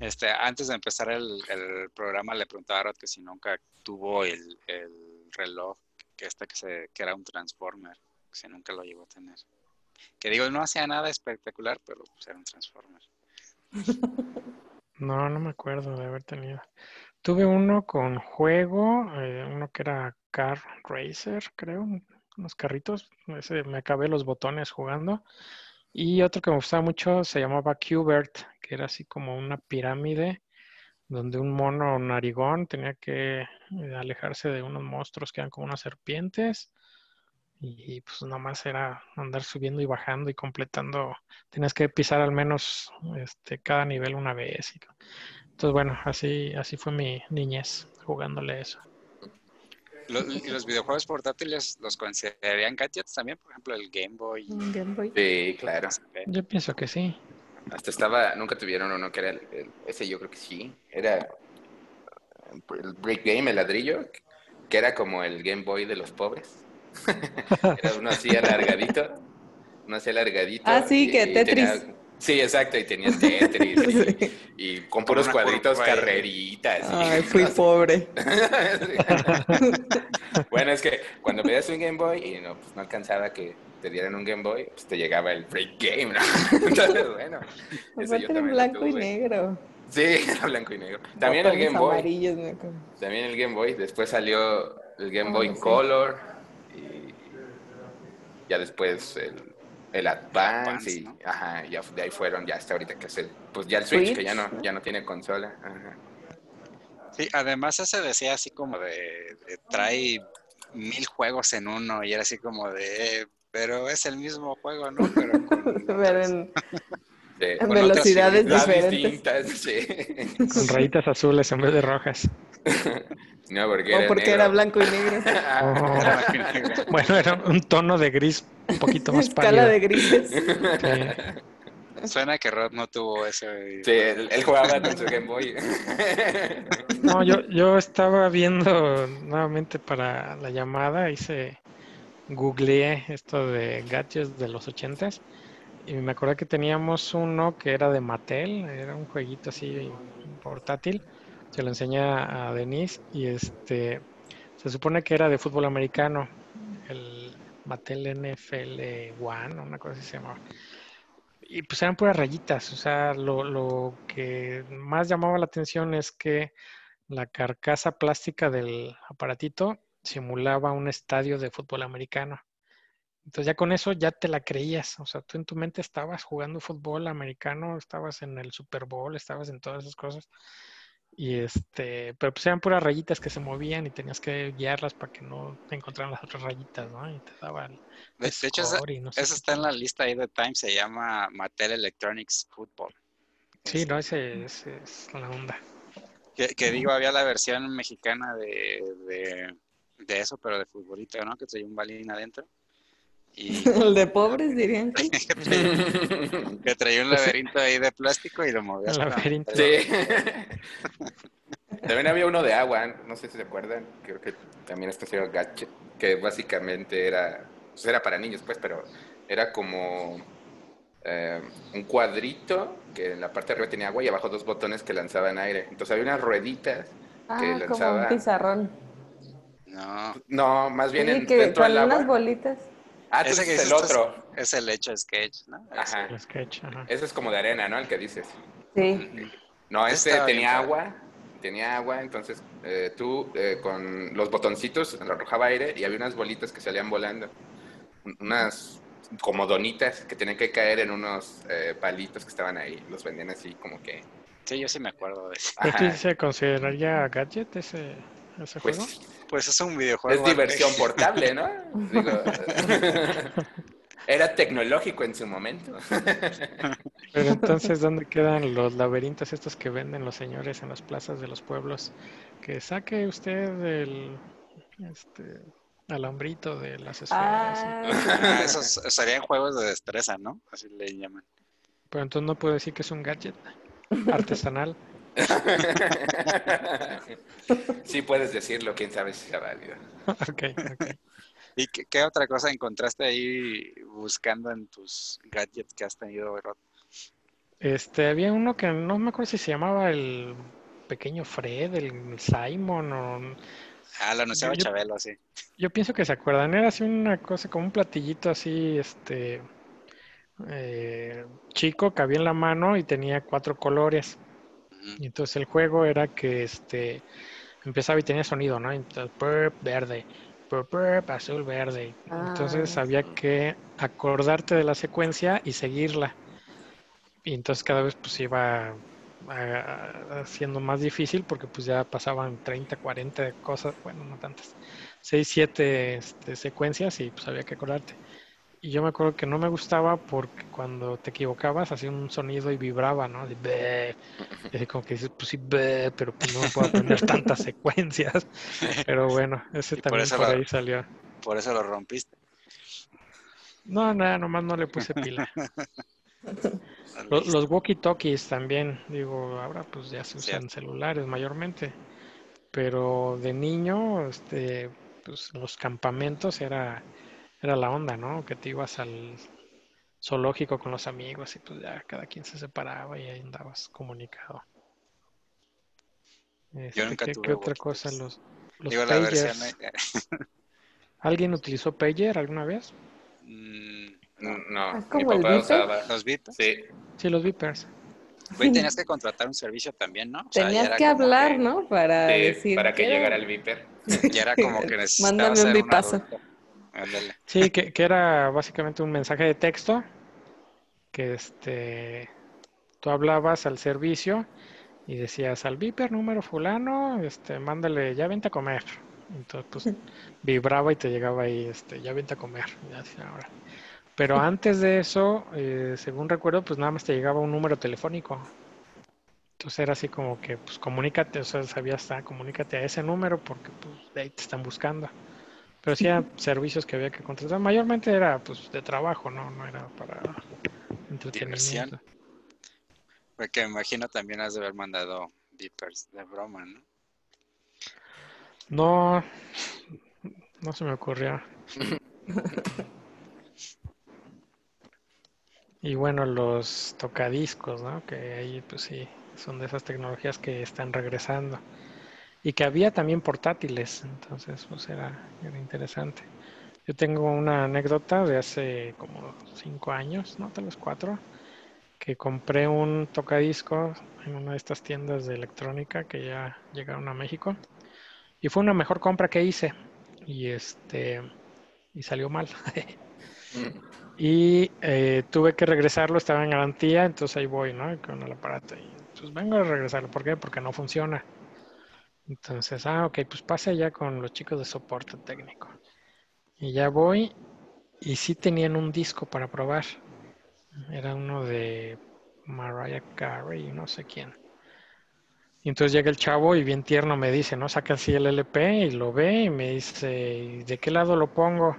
Este, antes de empezar el, el programa le preguntaba a Rod que si nunca tuvo el, el reloj que este que se que era un transformer, que nunca lo llegó a tener. Que digo, no hacía nada espectacular, pero pues, era un transformer. No, no me acuerdo de haber tenido. Tuve uno con juego, eh, uno que era Car Racer, creo, unos carritos. Ese, me acabé los botones jugando. Y otro que me gustaba mucho se llamaba Qbert, que era así como una pirámide donde un mono narigón tenía que eh, alejarse de unos monstruos que eran como unas serpientes. Y pues nomás era andar subiendo y bajando y completando. Tenías que pisar al menos este, cada nivel una vez. y- entonces, bueno, así, así fue mi niñez jugándole eso. ¿Y los videojuegos portátiles los considerarían gadgets también? Por ejemplo, el Game Boy. Un Game Boy. Sí, claro. Yo pienso que sí. Hasta estaba, nunca tuvieron uno que era el, el- ese yo creo que sí. Era el Brick Game, el ladrillo, que era como el Game Boy de los pobres. Era uno así alargadito. Uno así alargadito. Ah, sí, y- que Tetris. tenía- sí, exacto, y tenía Tetris. y, y con puros cuadritos carreritas. y Ay, fui cosas. pobre. bueno, es que cuando pedías un Game Boy y no, pues no alcanzaba que te dieran un Game Boy, pues te llegaba el Break Game, ¿no? Entonces, bueno. Aparte yo también blanco y negro. Sí, era blanco y negro. También el Game Boy. amarillos, me. También el Game Boy. Después salió el Game Ah, Boy sí. Color. Ya después el, el Advance. Advance, y ¿no? ajá, ya de ahí fueron, ya hasta ahorita que es el, pues ya el Switch, que ya no, ¿no? ya no tiene consola. Ajá. Sí, además ese decía así como de, de trae mil juegos en uno y era así como de, eh, pero es el mismo juego, ¿no? Pero con Pero otras- en, De- en con otras velocidades las diferentes. distintas, sí. Con rayitas azules en vez de rojas. No, porque O era porque negro. era blanco y negro. Oh, y negro. bueno, era un tono de gris un poquito más Escala pálido. de grises. Sí. Suena que Rod no tuvo ese. Sí, él, él jugaba con su Game Boy. No, yo, yo estaba viendo nuevamente para la llamada, hice, googleé esto de gadgets de los ochentas y me acordé que teníamos uno que era de Mattel, era un jueguito así portátil, se lo enseñé a Denise y este, se supone que era de fútbol americano, el Mattel NFL One, una cosa así se llamaba. Y pues eran puras rayitas, o sea, lo, lo que más llamaba la atención es que la carcasa plástica del aparatito simulaba un estadio de fútbol americano. Entonces ya con eso ya te la creías, o sea, tú en tu mente estabas jugando fútbol americano, estabas en el Super Bowl, estabas en todas esas cosas. Y este, pero pues eran puras rayitas que se movían y tenías que guiarlas para que no te encontraran las otras rayitas, ¿no? Y te daban De, de hecho, esa, no qué está en la lista ahí de Time, se llama Mattel Electronics Football. Sí, no, ese, ese es la onda. Que, que digo, había la versión mexicana de, de, de eso, pero de futbolito, ¿no? Que traía un balín adentro. Y El de pobres, dirían. que. que traía, un laberinto ahí de plástico y lo movías. El laberinto. Sí. También había uno de agua, no sé si se acuerdan, creo que también este se llama Gadget, que básicamente era, pues era para niños pues, pero era como eh, un cuadrito que en la parte de arriba tenía agua y abajo dos botones que lanzaban aire. Entonces había unas rueditas, Ah, Que como un pizarrón. No, no, más bien Sí, en- que dentro con del agua. unas bolitas. Ah, Ese que es el otro. es el hecho sketch, ¿no? Ese. Ajá. El sketch, ajá. Ese es como de arena, ¿no? El que dices. Sí. No, Ese este estaba tenía agua, tenía agua, entonces eh, tú eh, con los botoncitos le arrojaba aire y había unas bolitas que salían volando, Un- unas como donitas que tenían que caer en unos eh, palitos que estaban ahí, los vendían así como que... Sí, yo sí me acuerdo de. ¿Pero Ajá, sí se consideraría gadget ese, ese juego? Pues es un videojuego. es diversión portable, ¿no? Digo, era tecnológico en su momento. Pero entonces, ¿dónde quedan los laberintos estos que venden los señores en las plazas de los pueblos? Que saque usted el este, alambrito de las esferas. Ah, Ah, esos serían juegos de destreza, ¿no? Así le llaman. Pero entonces no puedo decir que es un gadget artesanal. sí puedes decirlo, quién sabe si sea válido. ok, ok. ¿Y qué, qué otra cosa encontraste ahí buscando en tus gadgets que has tenido, Rod? Este, había uno que no me acuerdo si se llamaba el pequeño Fred, el Simon o... Ah, lo anunciaba Yo- yo- Chabelo, sí. Yo pienso que se acuerdan, era así una cosa como un platillito así, este, eh, chico, cabía en la mano y tenía cuatro colores. Y entonces el juego era que este empezaba y tenía sonido, ¿no? Entonces, burp, verde, burp, burp, azul, verde. Entonces Ah, había que acordarte de la secuencia y seguirla. Y entonces cada vez pues iba siendo más difícil porque pues ya pasaban 30, 40 cosas, bueno, no tantas, 6, 7 este, secuencias y pues había que acordarte. Y yo me acuerdo que no me gustaba porque cuando te equivocabas hacía un sonido y vibraba, ¿no? De "Bé". Y así como que dices, pues sí, bé, pero pues no me puedo aprender tantas secuencias. Pero bueno, ese Y también por ahí salió. Por eso lo rompiste. No, nada, nomás no le puse pila. Los, los walkie-talkies también, digo, ahora pues ya se usan Cierto. celulares mayormente, pero de niño, este, pues los campamentos era, era la onda, ¿no? Que te ibas al zoológico con los amigos y pues ya cada quien se separaba y ahí andabas comunicado. Este, nunca ¿qué, tuve qué otra cosa? Los, los Digo, la versión... ¿Alguien utilizó pager alguna vez? mm, No, no. ¿Es mi como el papá Viper? usaba. ¿Los viste? Sí, Sí, los beepers. Güey, tenías que contratar un servicio también, ¿no? O sea, ya Tenías que hablar, que- ¿no? Para decir. para que "Quiero- llegara el Viper. Ya era como que necesitabas Mándame un bipazo. Ándale. Sí, que, que era básicamente un mensaje de texto que este tú hablabas al servicio y decías al viper número fulano, este, mándale, ya vente a comer. Entonces, pues vibraba y te llegaba ahí, este, ya vente a comer. Ya "Ahora". Pero antes de eso, eh, según recuerdo, pues nada más te llegaba un número telefónico. Entonces era así como que, pues comunícate, o sea, sabías, ah, comunícate a ese número porque pues de ahí te están buscando. Pero sí eran servicios que había que contratar. Mayormente era pues de trabajo, no, no era para entretenimiento. Porque me imagino también has de haber mandado beepers de broma, ¿no? No, no se me ocurrió. Y bueno, los tocadiscos, ¿no? Que ahí pues sí, son de esas tecnologías que están regresando. Y que había también portátiles, entonces pues era, era interesante. Yo tengo una anécdota de hace como cinco años, ¿no? Tal vez cuatro, que compré un tocadisco en una de estas tiendas de electrónica que ya llegaron a México. Y fue una mejor compra que hice. Y este y salió mal. y eh, tuve que regresarlo, estaba en garantía, entonces ahí voy, ¿no? Con el aparato. Y pues vengo a regresarlo. ¿Por qué? Porque no funciona. Entonces, ah, ok, pues pase ya con los chicos de soporte técnico. Y ya voy. Y sí tenían un disco para probar. Era uno de Mariah Carey, no sé quién. Y entonces llega el chavo y bien tierno me dice, ¿no? Saca así el LP y lo ve y me dice, "¿Y ¿de qué lado lo pongo?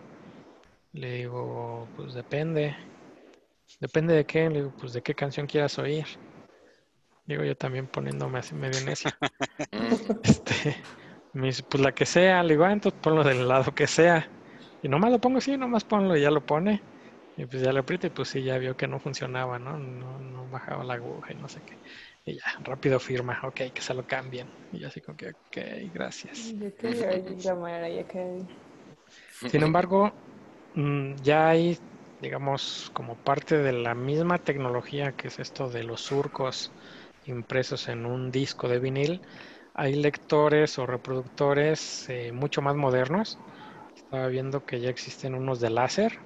Le digo, pues depende. ¿Depende de qué? Le digo, pues de qué canción quieras oír. Digo, yo también poniéndome así medio necio. Este, me dice, pues la que sea. Le digo, ah, entonces ponlo del lado que sea. Y nomás lo pongo así, nomás ponlo y ya lo pone. Y pues ya le aprieta y pues sí, ya vio que no funcionaba, ¿no? No, no bajaba la aguja y no sé qué. Y ya, rápido firma, ok, que se lo cambien. Y yo así como que, ok, gracias. Yo. Sin embargo, mm, ya hay, digamos, como parte de la misma tecnología que es esto de los surcos impresos en un disco de vinil, hay lectores o reproductores eh, mucho más modernos. Estaba viendo que ya existen unos de láser.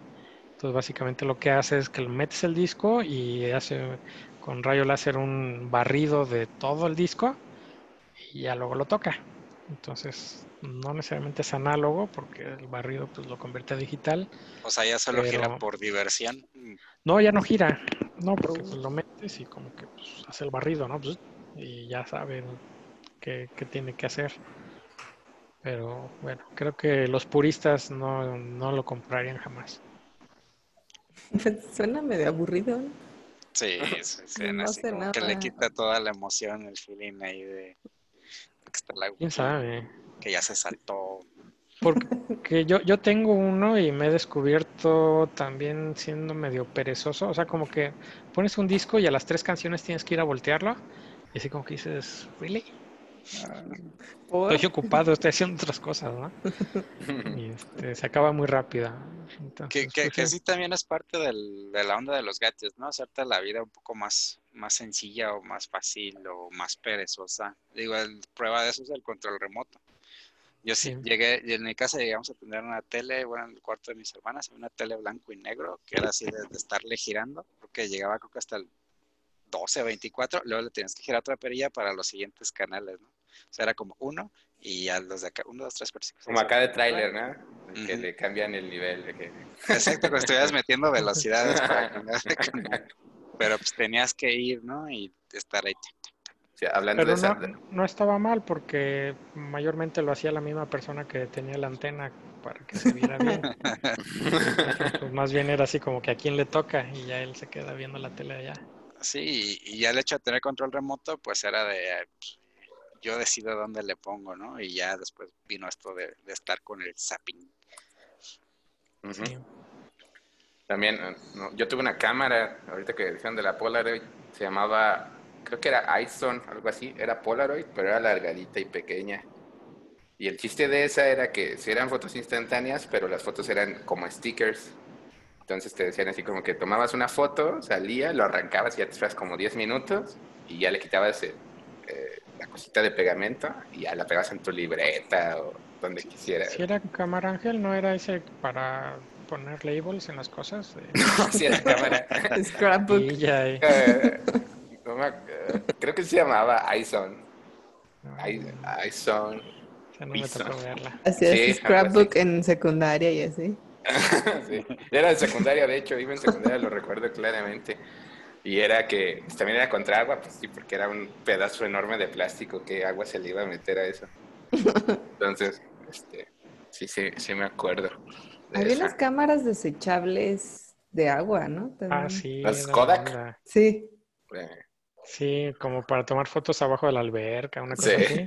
Entonces, básicamente lo que hace es que metes el disco y hace con rayo láser un barrido de todo el disco y ya luego lo toca. Entonces, no necesariamente es análogo porque el barrido pues lo convierte a digital. O sea, ya solo gira por diversión. No, ya no gira. No, porque pues, lo metes y como que pues, hace el barrido, ¿no? Pues, y ya saben qué, qué tiene que hacer. Pero bueno, creo que los puristas no, no lo comprarían jamás. Suena medio aburrido, ¿no? Sí, sí, sí, No así que le quita toda la emoción, el feeling ahí de que está la ¿Quién sabe? que ya se saltó. Porque yo, yo tengo uno y me he descubierto también siendo medio perezoso. O sea, como que pones un disco y a las tres canciones tienes que ir a voltearlo. Y así como que dices, ¿really? Por- Estoy ocupado, estoy haciendo otras cosas, ¿no? Y este, se acaba muy rápido. Que, Entonces, que, pues, que sí. sí también es parte del- de la onda de los gadgets, ¿no? Hacerte la vida un poco más, más sencilla o más fácil o más perezosa. Digo, el- prueba de eso es el control remoto. Yo sí, Sí. llegué, y en mi casa llegamos a tener una tele, bueno, en el cuarto de mis hermanas, una tele blanco y negro, que era así de, de estarle girando, porque llegaba creo que hasta el 12 o 24, luego le tenías que girar otra perilla para los siguientes canales, ¿no? O sea, era como uno y ya los de acá, uno, dos, tres, cuatro, cinco, Como acá de tráiler, ¿no? Que le cambian el nivel. De que... Exacto, que estuvieras metiendo velocidades para cambiar de canal. Pero pues tenías que ir, ¿no? Y estar ahí. Hablando Pero de esa... no, no estaba mal porque mayormente lo hacía la misma persona que tenía la antena para que se viera bien. Pues más bien era así como que a quién le toca y ya él se queda viendo la tele allá. Sí, y, ya el hecho de tener control remoto, pues era de pues, yo decido dónde le pongo, ¿no? Y ya después vino esto de, de estar con el zapping. Sí. También, eh, no, yo tuve una cámara, ahorita que dijeron de la Polaroid, se llamaba, creo que era ISON, algo así, era Polaroid, pero era alargadita y pequeña. Y el chiste de esa era que si eran fotos instantáneas, pero las fotos eran como stickers. Entonces te decían así como que tomabas una foto, salía, lo arrancabas y ya te esperas como 10 minutos y ya le quitabas eh, eh, la cosita de pegamento y ya la pegabas en tu libreta o donde quisieras. Si era cámara ángel, ¿no era ese para poner labels en las cosas? Eh, No, si era cámara. Scrapbook. No me creo que se llamaba iSon. iSon. o sea, no me tocó verla. Hacías Sí, scrapbook en secundaria y así. Sí. Era de secundaria, de hecho, iba en secundaria, lo recuerdo claramente. Y era que pues, también era contra agua, pues sí, porque era un pedazo enorme de plástico que agua se le iba a meter a eso. Entonces, este, sí, sí, sí me acuerdo. Había unas cámaras desechables de agua, ¿no? También. Ah, sí. ¿Las Kodak? onda. Sí. Eh, Sí, como para tomar fotos abajo de la alberca, una cosa Sí. así.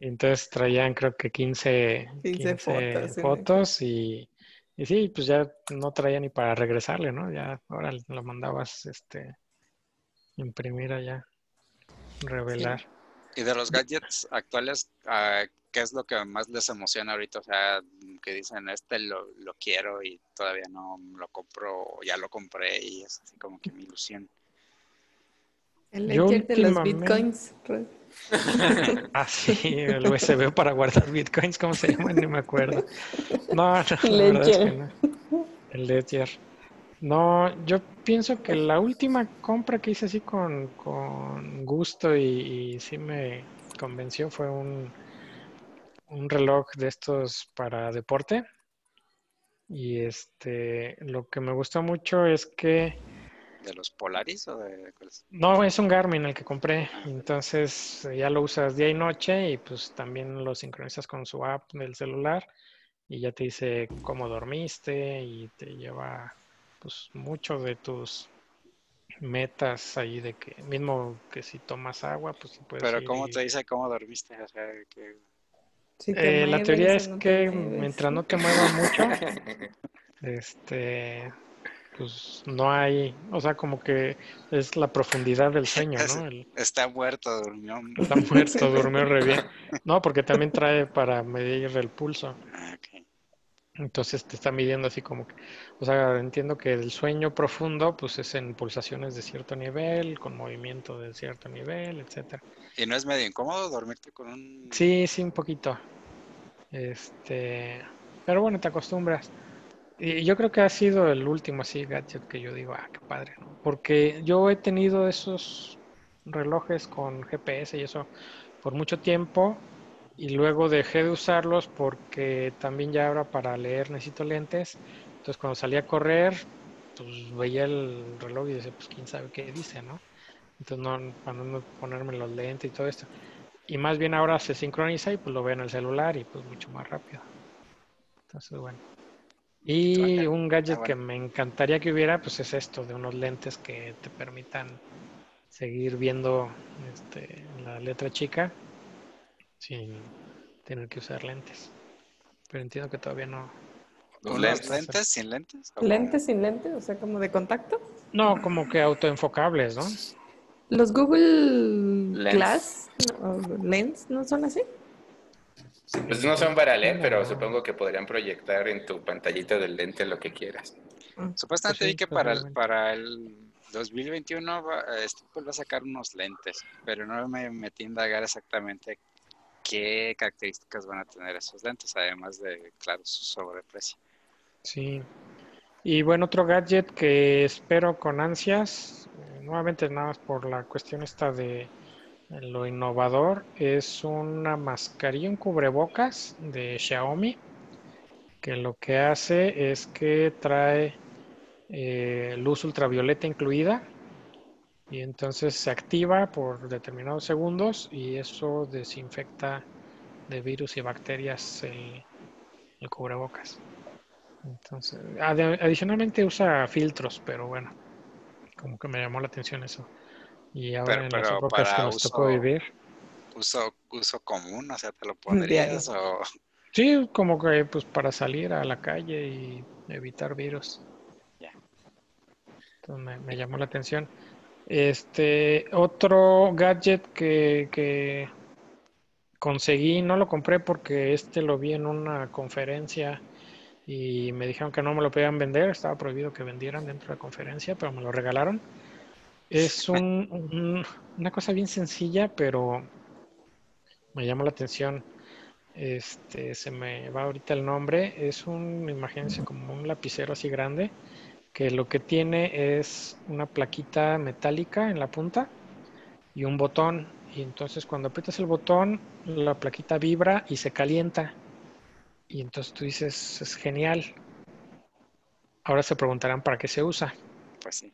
Y entonces traían creo que 15, 15 15 fotos, y, y sí, pues ya no traía ni para regresarle, ¿no? Ya ahora lo mandabas este imprimir allá, revelar. Y de los gadgets actuales, ah, ¿qué es lo que más les emociona ahorita? O sea, que dicen, este lo, lo quiero y todavía no lo compro, o ya lo compré y es así como que mi ilusión. El Yo ledger de los bitcoins. Ah, sí, el USB para guardar bitcoins, ¿cómo se llama? Ni me acuerdo. No, no, la verdad es que no. El Ledger. No, yo pienso que la última compra que hice así con, con gusto y, y sí me convenció fue un, un reloj de estos para deporte. Y este, lo que me gustó mucho es que ¿De los Polaris o de cuáles? no, es un Garmin el que compré, entonces eh, ya lo usas día y noche y pues también lo sincronizas con su app del celular y ya te dice cómo dormiste y te lleva pues mucho de tus metas ahí de que mismo que si tomas agua pues sí puedes Pero ¿cómo y- te dice cómo dormiste? O sea, que... Si te Eh, la teoría es no que mientras no te muevas mucho este pues no hay, o sea, como que es la profundidad del sueño, ¿no? El- Está muerto, durmió. Está muerto, durmió re bien. No, porque también trae para medir el pulso. Ah, ok. Entonces te está midiendo así como que, o sea, entiendo que el sueño profundo pues es en pulsaciones de cierto nivel, con movimiento de cierto nivel, etcétera. ¿Y no es medio incómodo dormirte con un... Sí, sí, un poquito. Este, pero bueno, te acostumbras. Y yo creo que ha sido el último así gadget que yo digo, ah, qué padre, ¿no? Porque yo he tenido esos relojes con GPS y eso por mucho tiempo y luego dejé de usarlos porque también ya ahora para leer necesito lentes. Entonces cuando salía a correr, pues veía el reloj y decía, pues quién sabe qué dice, ¿no? Entonces no, para no ponerme los lentes y todo esto. Y más bien ahora se sincroniza y pues lo veo en el celular y pues mucho más rápido. Entonces, bueno. Y Ángel. un gadget Ah, que me encantaría que hubiera, pues es esto, de unos lentes que te permitan seguir viendo este, la letra chica sin tener que usar lentes. Pero entiendo que todavía no. Los ¿Unos lentes. lentes sin lentes? ¿O ¿Lentes sin lentes? O sea, como de contacto. No, como que autoenfocables, ¿no? ¿Los Google Lens. Glass no, o Lens no son así? Pues no son para leer, pero supongo que podrían proyectar en tu pantallita del lente lo que quieras. cómo? Supuestamente Pues sí, vi que para para el 2021 va, este Apple va a sacar unos lentes, pero no me metí a indagar exactamente qué características van a tener esos lentes, además de, claro, su sobreprecio. Sí. Y bueno, otro gadget que espero con ansias, eh, nuevamente nada más por la cuestión esta de lo innovador, es una mascarilla, un cubrebocas de Xiaomi, que lo que hace es que trae eh, luz ultravioleta incluida y entonces se activa por determinados segundos y eso desinfecta de virus y bacterias el, cubrebocas. Entonces, adicionalmente usa filtros, pero bueno, como que me llamó la atención eso. Y ahora Pero- en las pero épocas que nos tocó uso- vivir, Uso, uso común, o sea, te lo pondrías o... sí, como que pues para salir a la calle y evitar virus. Ya. Entonces me, me llamó la atención. Este, otro gadget que, que conseguí, no lo compré porque este lo vi en una conferencia y me dijeron que no me lo podían vender, estaba prohibido que vendieran dentro de la conferencia, pero me lo regalaron. Es un- un- una cosa bien sencilla, pero me llamó la atención. Este, se me va ahorita el nombre. Es un, imagínense, como un lapicero así grande, que lo que tiene es una plaquita metálica en la punta y un botón. Y entonces cuando aprietas el botón, la plaquita vibra y se calienta. Y entonces tú dices, es genial. Ahora se preguntarán para qué se usa. Pues sí.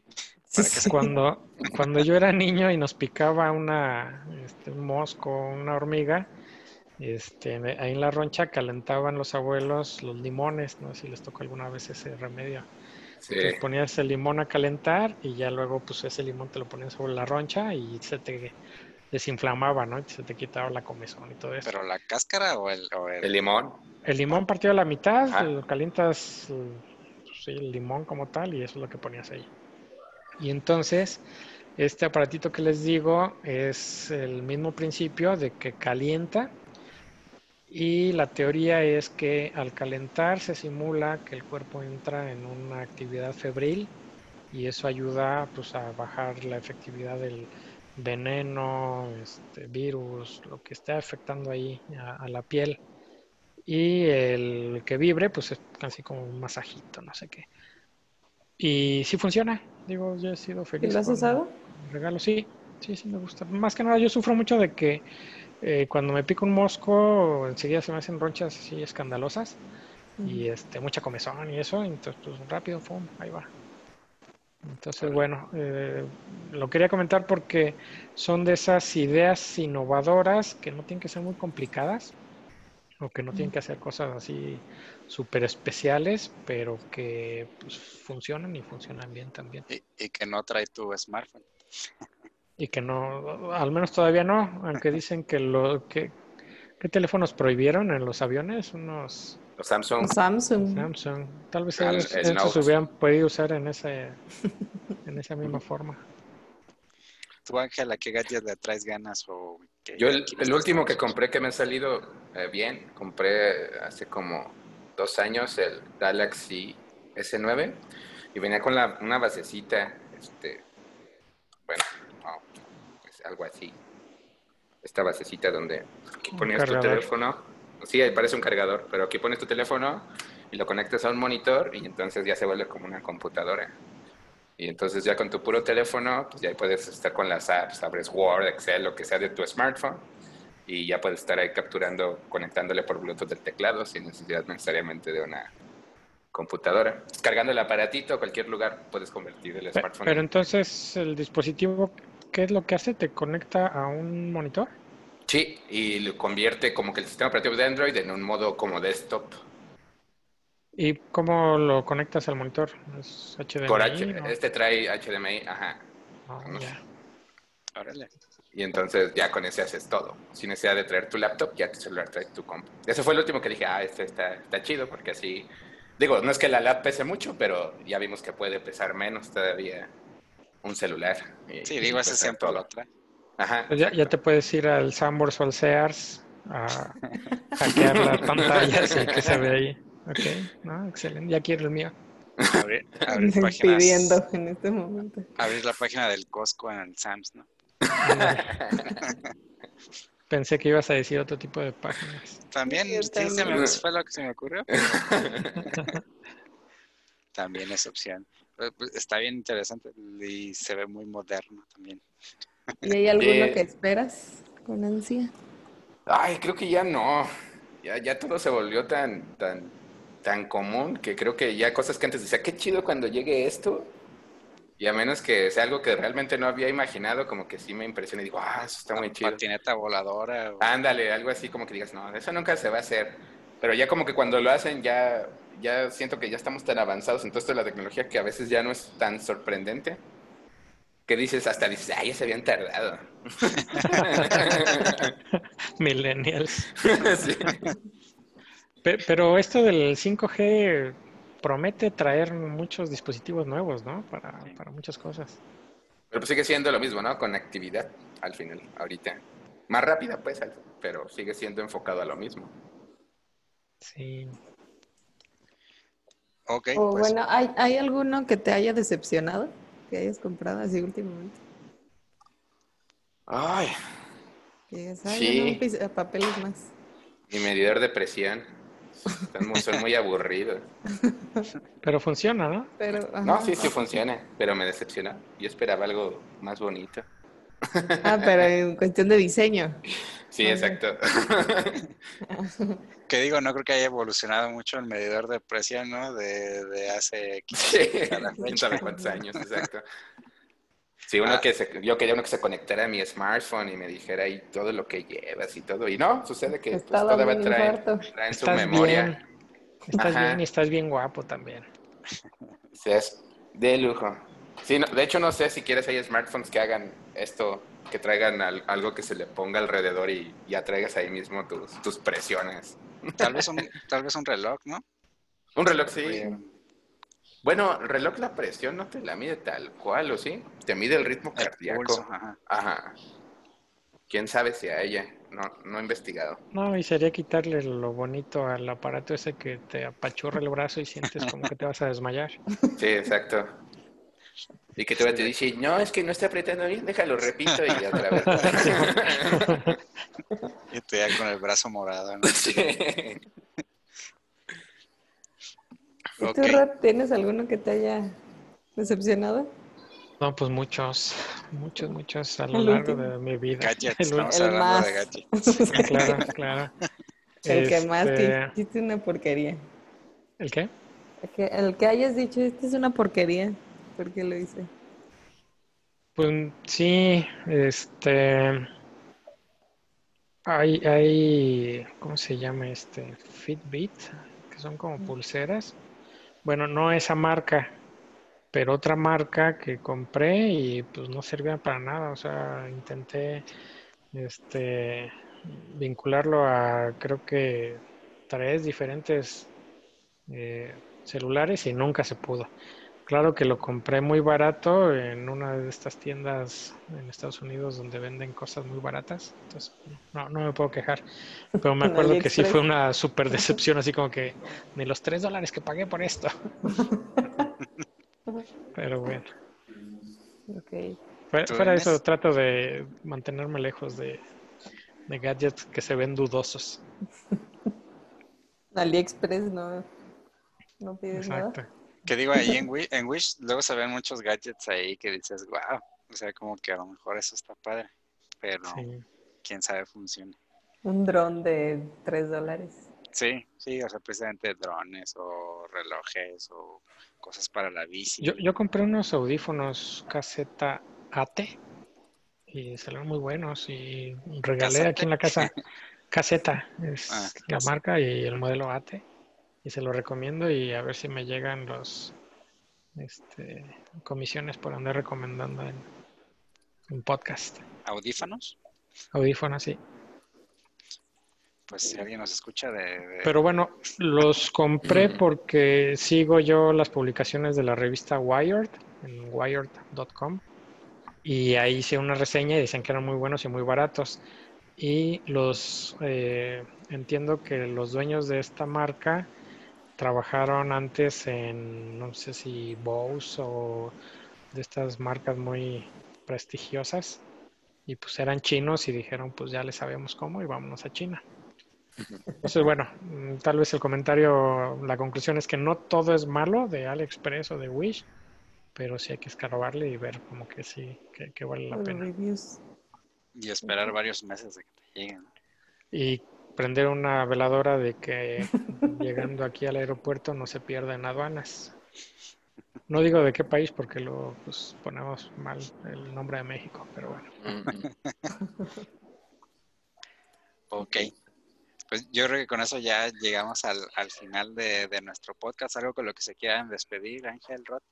Sí, que sí. Cuando, cuando yo era niño y nos picaba una, este, un mosco, una hormiga, este, ahí en la roncha calentaban los abuelos los limones, no sé si les tocó alguna vez ese remedio. Sí. Entonces ponías el limón a calentar y ya luego pues ese limón te lo ponías sobre la roncha y se te desinflamaba, ¿no? Y se te quitaba la comezón y todo eso. ¿Pero la cáscara o el...? O el... El limón. El limón partido a la mitad, lo calientas eh, pues, sí, el limón como tal y eso es lo que ponías ahí. Y entonces, este aparatito que les digo es el mismo principio de que calienta y la teoría es que al calentar se simula que el cuerpo entra en una actividad febril y eso ayuda pues a bajar la efectividad del veneno, este, virus, lo que esté afectando ahí a, a la piel. Y el que vibre, pues es casi como un masajito, no sé qué. Y sí funciona. Digo, yo he sido ¿Y feliz. lo has usado? regalo, sí. Sí, sí me gusta. Más que nada, yo sufro mucho de que eh, cuando me pica un mosco, enseguida se me hacen ronchas así escandalosas y este mucha comezón y eso. Entonces, pues rápido, pum, ahí va. Entonces, bueno, eh, lo quería comentar porque son de esas ideas innovadoras que no tienen que ser muy complicadas o que no tienen que hacer cosas así súper especiales, pero que pues, funcionan y funcionan bien también. Y, y que no trae tu smartphone. Y que no, al menos todavía no, aunque dicen que lo que ¿qué teléfonos prohibieron en los aviones? Unos Los Samsung. Samsung. Samsung. Tal vez el- ellos, Note. hubieran podido usar en ese en esa misma forma. ¿Tú, Ángela, qué gadget le traes ganas o qué- Yo el, el último que compré que me ha salido eh, bien, compré hace como dos años el Galaxy S9 y venía con la, una basecita, este, bueno, no, es algo así. Esta basecita donde aquí ponías tu teléfono, sí, parece un cargador, pero aquí pones tu teléfono y lo conectas a un monitor y entonces ya se vuelve como una computadora. Y entonces ya con tu puro teléfono, pues ya puedes estar con las apps, abres Word, Excel, lo que sea de tu smartphone y ya puedes estar ahí capturando, conectándole por Bluetooth del teclado sin necesidad necesariamente de una computadora. Cargando el aparatito a cualquier lugar puedes convertir el smartphone. Pero en- entonces el dispositivo, ¿qué es lo que hace? ¿Te conecta a un monitor? Sí, y lo convierte como que el sistema operativo de Android en un modo como desktop. ¿Y cómo lo conectas al monitor? ¿Es HDMI? Por H, no? este trae HDMI, ajá. Vamos. ya. Órale. Y entonces ya con ese haces todo. Sin necesidad de traer tu laptop, ya tu celular trae tu compu. Ese fue el último que dije, ah, este está, está chido, porque así. Digo, no es que la lap pese mucho, pero ya vimos que puede pesar menos todavía un celular. Y- Sí, digo, ese siempre todo. lo trae. Ajá. Pues ya, ya te puedes ir al Sanborns o al Sears a hackear las pantallas y que se ve ahí. Ok, no, excelente. Ya quiero el mío. Abrir, abrir páginas. pidiendo en este momento. Abrir la página del Costco en el Sams, ¿no? Pensé que ibas a decir otro tipo de páginas. También, Yo sí, se me- también. fue lo que se me ocurrió. También es opción. Eh, pues, Está bien interesante y se ve muy moderno también. ¿Y hay alguno Eh, que esperas con ansia? Ay, creo que ya no. Ya, ya todo se volvió tan, tan, tan común que creo que ya cosas que antes decía, qué chido cuando llegue esto. Y a menos que sea algo que realmente no había imaginado, como que sí me impresiona y digo, ah, eso está muy chido. Patineta voladora. o- Ándale, algo así como que digas, no, eso nunca se va a hacer. Pero ya como que cuando lo hacen, ya, ya siento que ya estamos tan avanzados en todo esto de la tecnología que a veces ya no es tan sorprendente. Que dices, hasta dices, ay, ya se habían tardado. Millennials. Sí. Pero esto del 5G promete traer muchos dispositivos nuevos, ¿no? Para, para muchas cosas. Pero pues sigue siendo lo mismo, ¿no? Conectividad al final, ahorita. Más rápida, pues, pero sigue siendo enfocado a lo mismo. Sí. Ok, O pues bueno, ¿hay, ¿hay alguno que te haya decepcionado? Que hayas comprado así últimamente. Ay, Que digas, ay, Sí. no, papeles más. mi medidor de presión. Están muy- son muy aburridos. Pero funciona, ¿no? Pero, No, sí, sí funciona, pero me decepcionó. Yo esperaba algo más bonito. Ah, pero en cuestión de diseño. Sí, exacto. que digo, no creo que haya evolucionado mucho el medidor de presión, ¿no? De, de hace 15 Sí, cuántos años, exacto. Sí, uno Ah. que se, yo quería uno que se conectara a mi smartphone y me dijera ahí todo lo que llevas y todo. Y no, sucede que pues, todavía traen, traen su Estás memoria. bien. Estás Ajá. bien y estás bien guapo también. Sí, es de lujo. Sí, no, de hecho no sé si quieres hay smartphones que hagan esto, que traigan al- algo que se le ponga alrededor y ya traigas ahí mismo tus, tus presiones. Tal vez un, tal vez un reloj, ¿no? Un reloj sí. Oye, Bueno, el reloj la presión no te la mide tal cual, ¿o sí? Te mide el ritmo El cardíaco. pulso, ajá. Ajá. ¿Quién sabe si a ella? No, no he investigado. No, y sería quitarle lo bonito al aparato ese que te apachurra el brazo y sientes como que te vas a desmayar. Sí, exacto. Y que todavía te dice, no, es que no está apretando bien, déjalo, repito y otra vez. Y tú ya con el brazo morado, ¿no? Sí. ¿Y Ok. tú, Rod, tienes alguno que te haya decepcionado? No, pues muchos, muchos, muchos a lo El largo último. de mi vida. Gadgets, El estamos el hablando más. de gadgets. claro, claro. El que más Este, que hiciste una porquería. ¿El qué? El que, el que hayas dicho, este es una porquería. ¿Por qué lo hice? Pues sí, este. Hay, hay, ¿cómo se llama este? Fitbit, que son como pulseras. Bueno, no esa marca, pero otra marca que compré y pues no servía para nada. O sea, intenté este vincularlo a creo que tres diferentes eh, celulares y nunca se pudo. Claro que lo compré muy barato en una de estas tiendas en Estados Unidos donde venden cosas muy baratas. Entonces, no, no me puedo quejar. Pero me acuerdo que sí fue una súper decepción, así como que ni los tres dólares que pagué por esto. Pero bueno, Ok. fuera, ¿Tú, fuera eso trato de mantenerme lejos de, de gadgets que se ven dudosos. AliExpress no, no pides nada. Que digo, ahí en Wish, en Wish luego se ven muchos gadgets ahí que dices, wow, o sea, como que a lo mejor eso está padre, pero Sí. quién sabe funciona. Un dron de 3 dólares. Sí, sí, o sea, precisamente drones o relojes o cosas para la bici. Yo, yo compré unos audífonos caseta AT y salieron muy buenos y regalé aquí en la casa caseta, es Ah, la marca y el modelo AT. Y se lo recomiendo y a ver si me llegan los este, comisiones por andar recomendando en un podcast. ¿Audífonos? Audífonos, sí. Pues si alguien nos escucha de... de- Pero bueno, los compré porque sigo yo las publicaciones de la revista Wired en wired.com y ahí hice una reseña y dicen que eran muy buenos y muy baratos. Y los eh, entiendo que los dueños de esta marca trabajaron antes en, no sé si Bose o de estas marcas muy prestigiosas y pues eran chinos y dijeron pues ya le sabemos cómo y vámonos a China. Entonces, bueno, mm, tal vez el comentario, la conclusión es que no todo es malo de AliExpress o de Wish, pero sí hay que escarbarle y ver como que sí, que, que vale la pena. reviews. Y esperar varios meses de que te lleguen. Y prender una veladora de que llegando aquí al aeropuerto no se pierda en aduanas. No digo de qué país porque lo pues, ponemos mal el nombre de México, pero bueno. Ok. Pues yo creo que con eso ya llegamos al, al final de, de nuestro podcast. Algo con lo que se quieran despedir, Ángel Roth.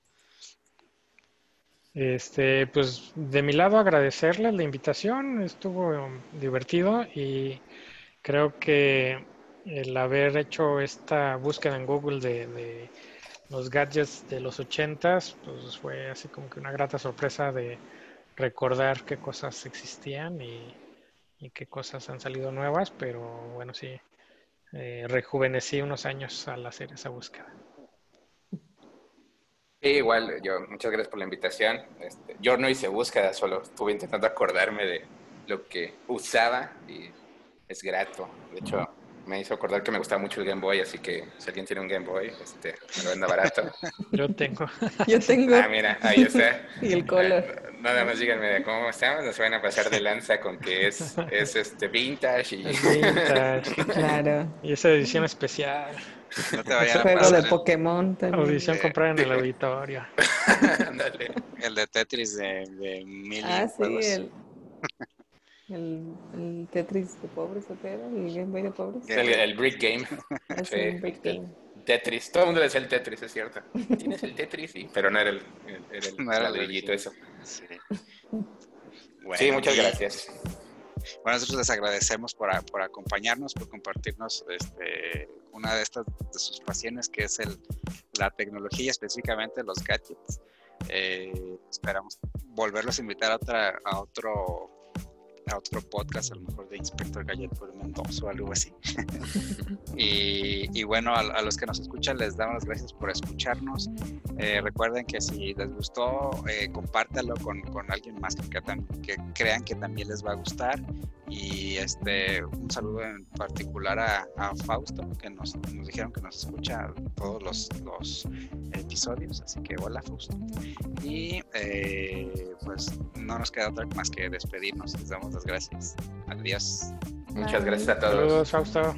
Este, pues de mi lado agradecerles la invitación, estuvo divertido y creo que el haber hecho esta búsqueda en Google de, de los gadgets de los ochentas, pues fue así como que una grata sorpresa de recordar qué cosas existían y, y qué cosas han salido nuevas, pero bueno, sí, eh, rejuvenecí unos años al hacer esa búsqueda. Sí, igual, yo, muchas gracias por la invitación. Este, yo no hice búsqueda, solo estuve intentando acordarme de lo que usaba y es grato. De hecho, me hizo acordar que me gustaba mucho el Game Boy, así que si alguien tiene un Game Boy, este, me lo venda barato. Yo tengo, Yo tengo. Ah, mira, ahí está. Y el color. Eh, Nada más díganme de cómo estamos, nos van a pasar de lanza con que es, es este vintage y... vintage Claro. y esa edición especial. No te vayan a Juego pasar de el- Pokémon también. Audición comprar en el auditorio. Ándale. el, de Tetris de, de mil Ah, sí, juegos. el, el, el Tetris de pobres, ¿o qué era? El Game Boy de pobres. El, el Brick Game. Sí, el- Game. Tetris. Todo el mundo decía el Tetris, es cierto. ¿Tienes el Tetris? Sí, pero no era el, el- era el No era el ladrillito eso. Sí. Bueno, Sí, muchas y- gracias. Bueno, nosotros les agradecemos por, a- por acompañarnos, por compartirnos este, una de estas de sus pasiones, que es el, la tecnología, específicamente los gadgets. Eh, esperamos volverlos a invitar a, otra, a otro a otro podcast, a lo mejor de Inspector Gadget Volumen 2 o algo así. y, y bueno, a, a los que nos escuchan les damos las gracias por escucharnos. Eh, recuerden que si les gustó, eh, compártalo con, con alguien más que, que crean que también les va a gustar. Y este un saludo en particular a, a Fausto, que nos, nos dijeron que nos escucha todos los, los episodios. Así que hola Fausto. Y eh, pues no nos queda otra más que despedirnos. Les damos las gracias. Adiós. Muchas gracias a todos. Saludos, Fausto.